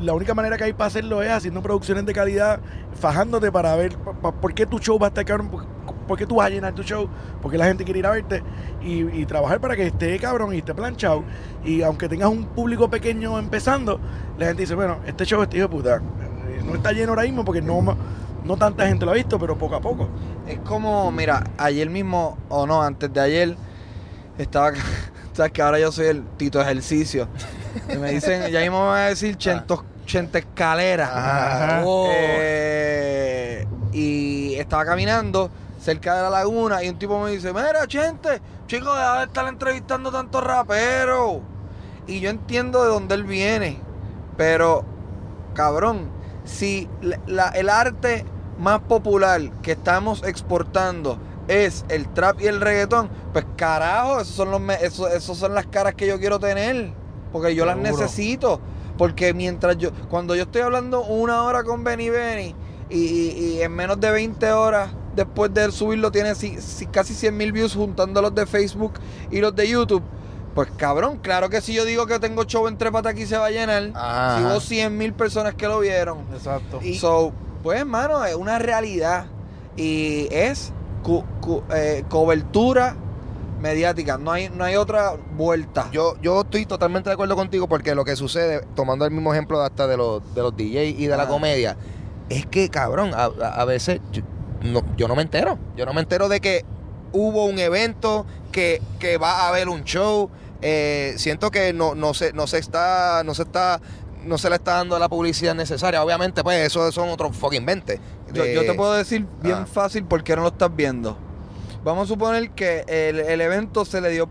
la única manera que hay para hacerlo es haciendo producciones de calidad, fajándote para ver por qué tu show va a estar cabrón, por, qué tú vas a llenar tu show, por qué la gente quiere ir a verte y, trabajar para que esté cabrón y esté planchado. Y aunque tengas un público pequeño empezando, la gente dice, bueno, este show este hijo de puta no está lleno ahora mismo porque no, no tanta gente lo ha visto, pero poco a poco. Es como, mira, ayer mismo, o no, antes de ayer, estaba. Sabes que ahora yo soy el Tito Ejercicio. Y me dicen, ya mismo me van a decir Chento, Chente Escalera. Oh. Eh, y estaba caminando cerca de la laguna y un tipo me dice, mira, Chente, chico, deja de estar entrevistando tantos raperos. Y yo entiendo de dónde él viene, pero, cabrón, si la- el arte más popular que estamos exportando es el trap y el reggaetón, pues carajo, esos son, los, me- eso- esos son las caras que yo quiero tener, porque yo las necesito. Porque mientras yo, cuando yo estoy hablando una hora con Benny Benny y, y- y en menos de 20 horas después de subirlo tiene si- si- casi 100 mil views juntando los de Facebook y los de YouTube, pues cabrón, claro que si yo digo que tengo show en Trépate aquí se va a llenar, Ajá. si hubo 100 mil personas que lo vieron. Exacto. Y- So, pues hermano, es una realidad y es cu- cu- eh, cobertura mediática, no hay, no hay otra vuelta. Yo, yo estoy totalmente de acuerdo contigo porque lo que sucede, tomando el mismo ejemplo hasta de los, de los DJs y de la Ah. comedia, es que, cabrón, a, a- a veces yo no, yo no me entero. Yo no me entero de que hubo un evento, que, que va a haber un show. Eh, siento que no, no, se, no se está, no se está, no se le está dando la publicidad necesaria. Obviamente, pues, eso son otros fucking 20. Yo, De- yo te puedo decir bien Ah. fácil por qué no lo estás viendo. Vamos a suponer que el, el evento se le dio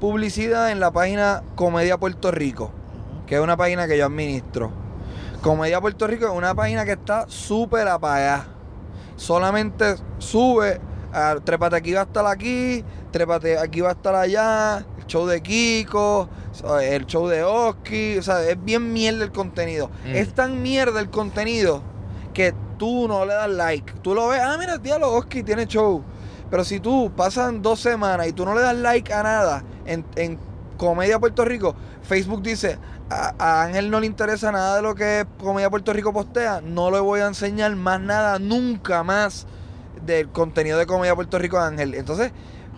publicidad en la página Comedia Puerto Rico, que es una página que yo administro. Comedia Puerto Rico es una página que está súper apagada. Solamente sube, a, trépate aquí va a estar aquí, trépate aquí va a estar allá, el show de Kiko, el show de Oski, o sea, es bien mierda el contenido. Mm. Es tan mierda el contenido que tú no le das like. Tú lo ves, ah, mira, tío, Oski tiene show. Pero si tú pasan dos semanas y tú no le das like a nada en, en Comedia Puerto Rico, Facebook dice, a, a Ángel no le interesa nada de lo que Comedia Puerto Rico postea, no le voy a enseñar más nada, nunca más del contenido de Comedia Puerto Rico a Ángel. Entonces,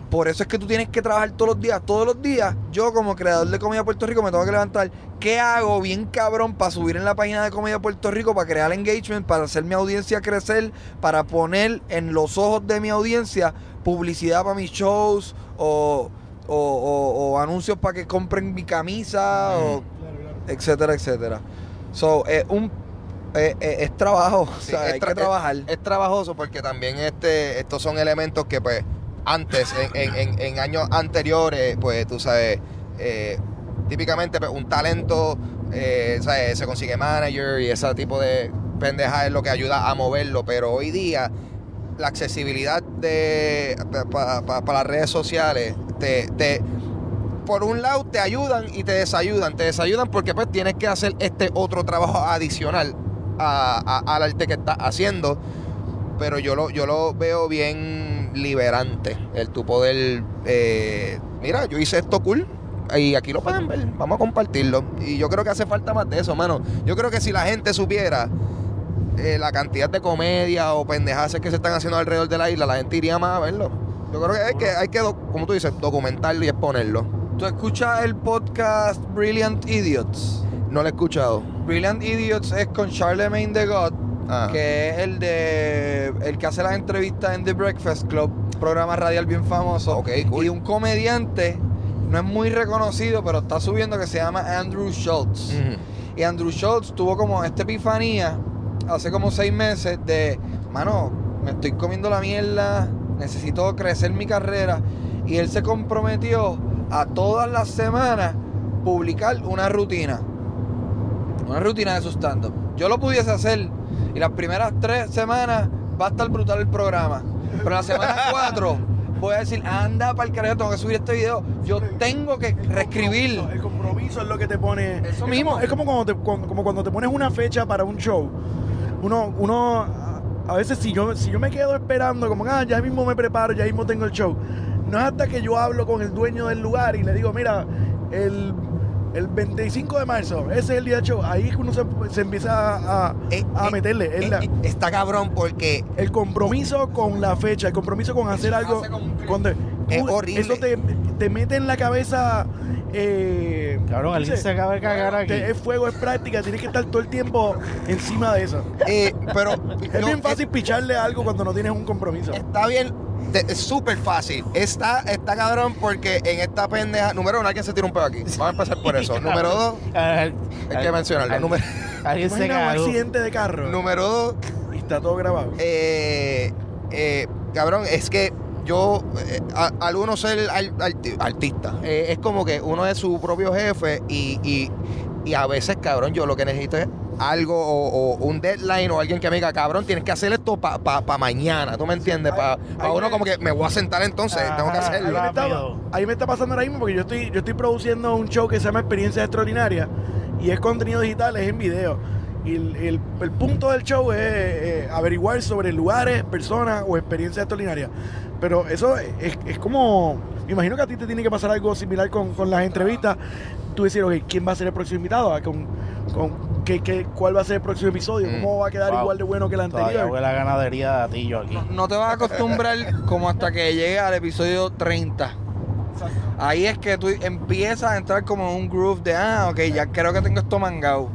por eso es que tú tienes que trabajar todos los días. Todos los días, yo como creador de Comedia Puerto Rico me tengo que levantar. ¿Qué hago bien cabrón para subir en la página de Comedia Puerto Rico, para crear engagement, para hacer mi audiencia crecer, para poner en los ojos de mi audiencia publicidad para mis shows o, o- o- o anuncios para que compren mi camisa o etcétera, etcétera. So, es un, es trabajo, o sea, es hay tra- que trabajar. Es, es trabajoso porque también este, estos son elementos que pues antes, en, años anteriores, pues tú sabes, eh, típicamente pues, un talento eh, ¿sabes? se consigue manager y ese tipo de pendeja es lo que ayuda a moverlo, pero hoy día la accesibilidad de para las redes sociales te, te por un lado te ayudan y te desayudan. Te desayudan porque pues tienes que hacer este otro trabajo adicional al arte que estás haciendo. Pero yo lo, yo lo veo bien liberante. El tu poder. eh, mira, yo hice esto cool. Y aquí lo pueden ver. Vamos a compartirlo. Y yo creo que hace falta más de eso, mano. Yo creo que si la gente supiera eh, la cantidad de comedia o pendejadas que se están haciendo alrededor de la isla, la gente iría más a verlo. Yo creo que hay que, hay que como tú dices, documentarlo y exponerlo. ¿Tú escuchas el podcast Brilliant Idiots? No lo he escuchado. Brilliant Idiots es con Charlemagne the God, Ah. que es el de el que hace las entrevistas en The Breakfast Club, programa radial bien famoso. Ok, cool. Y un comediante, no es muy reconocido, pero está subiendo que se llama Andrew Schultz. Y Andrew Schultz tuvo como esta epifanía hace como seis meses de, mano, me estoy comiendo la mierda, necesito crecer mi carrera. Y él se comprometió a todas las semanas publicar una rutina. Una rutina de su stand-up. Yo lo pudiese hacer y las primeras tres semanas va a estar brutal el programa. Pero la semana cuatro voy a decir, anda para el carajo, tengo que subir este video. Yo tengo que reescribir. El compromiso es lo que te pone. Eso es mismo. Como, es como cuando, te, cuando- como cuando te pones una fecha para un show. Uno, uno a- a veces si yo, si yo me quedo esperando, como ah, ya mismo me preparo, ya mismo tengo el show. No es hasta que yo hablo con el dueño del lugar y le digo, mira, el, el 25 de marzo, ese es el día del show. Ahí es que uno se, se empieza a, Eh, a eh, meterle. Es eh, la- eh, está cabrón porque el compromiso con la fecha, el compromiso con hacer algo. con de- Es tú- horrible. Eso te, te mete en la cabeza. Eh, Cabrón, alguien dice, se acaba de cagar aquí. te- es fuego, es práctica, tienes que estar todo el tiempo encima de eso. eh, pero Es yo- bien fácil picharle algo cuando no tienes un compromiso. Está bien, es súper fácil. Está, está cabrón porque en esta pendeja. Número uno, alguien se tira un pedo aquí. Vamos a empezar por eso. número dos, Hay que mencionarlo. Número, Alguien se un cagó. accidente de carro número dos, y está todo grabado. eh, eh, cabrón, es que yo, eh, a- al uno ser al- arti- artista, eh, es como que uno es su propio jefe y, y- y a veces, cabrón, yo lo que necesito es algo o, o un deadline o alguien que me diga, cabrón, tienes que hacer esto para pa, pa mañana, ¿tú me entiendes? Sí, Para ahí uno me- como que me voy a sentar entonces, tengo que Ajá, Ahí hacerlo. me, está, ahí me está pasando ahora mismo porque yo estoy, yo estoy produciendo un show que se llama Experiencia Extraordinaria y es contenido digital, es en video. Y el, el- el punto del show es eh, averiguar sobre lugares, personas o experiencias extraordinarias. Pero eso es, es como, me imagino que a ti te tiene que pasar algo similar con, con las entrevistas. Tú decir, ok, ¿quién va a ser el próximo invitado? Ah, ¿Con, con qué, qué- ¿Cuál va a ser el próximo episodio? Mm. ¿Cómo va a quedar Wow. igual de bueno que el Todavía anterior? huele la ganadería de Atillo aquí. No te vas a acostumbrar como hasta que llegue al episodio 30. Ahí es que tú empiezas a entrar como en un groove de, ah, ok, ya creo que tengo esto mangado.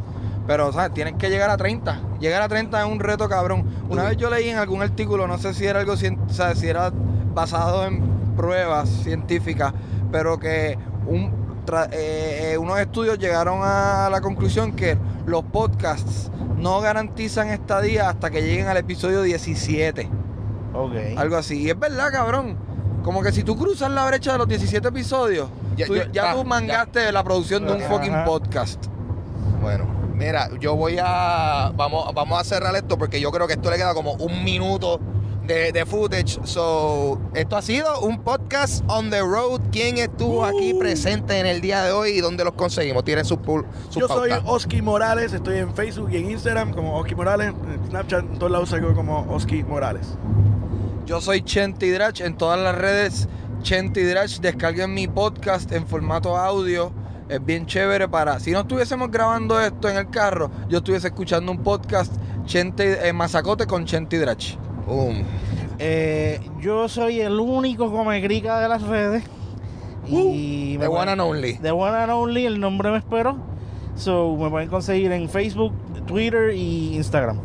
Pero, ¿sabes? Tienes que llegar a 30. Llegar a 30 es un reto cabrón. Una Uy. vez yo leí en algún artículo, no sé si era algo, cien- o sea, si era basado en pruebas científicas, pero que un, eh, eh, unos estudios llegaron a la conclusión que los podcasts no garantizan estadía hasta que lleguen al episodio 17. Ok. Algo así. Y es verdad, cabrón. Como que si tú cruzas la brecha de los 17 episodios, Ya- tú- yo- ya, ah, tú mangaste la producción de un Ajá. fucking podcast. Bueno, mira, yo voy a. Vamos, vamos a cerrar esto porque yo creo que esto le queda como un minuto de, de footage. So, esto ha sido un podcast on the road. ¿Quién estuvo aquí presente en el día de hoy y dónde los conseguimos? Tienen sus pu- sus Yo soy. Oski Morales, estoy en Facebook y en Instagram como Oski Morales, en Snapchat, en todos lados salgo como Oski Morales. Yo soy Chenti Drach en todas las redes. Chenti Drach, descarguen mi podcast en formato audio. Es bien chévere para. Si no estuviésemos grabando esto en el carro, yo estuviese escuchando un podcast Chenti, eh, Mazacote con Chenti Drach. Boom. Eh, yo soy el único comecrica de las redes. Y The one and only. The one and only, el nombre me espero. So, me pueden conseguir en Facebook, Twitter y Instagram.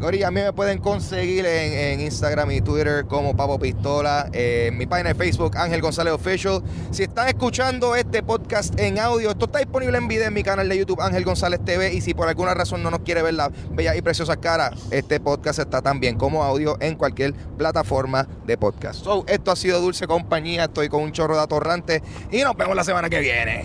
Gorilla, a mí me pueden conseguir en, Instagram y Twitter como Papo Pistola, eh, en mi página de Facebook, Ángel González Official. Si están escuchando este podcast en audio, esto está disponible en video en mi canal de YouTube, Ángel González TV. Y si por alguna razón no nos quiere ver la bella y preciosa cara, este podcast está también como audio en cualquier plataforma de podcast. So, esto ha sido Dulce Compañía. Estoy con un chorro de atorrante y nos vemos la semana que viene.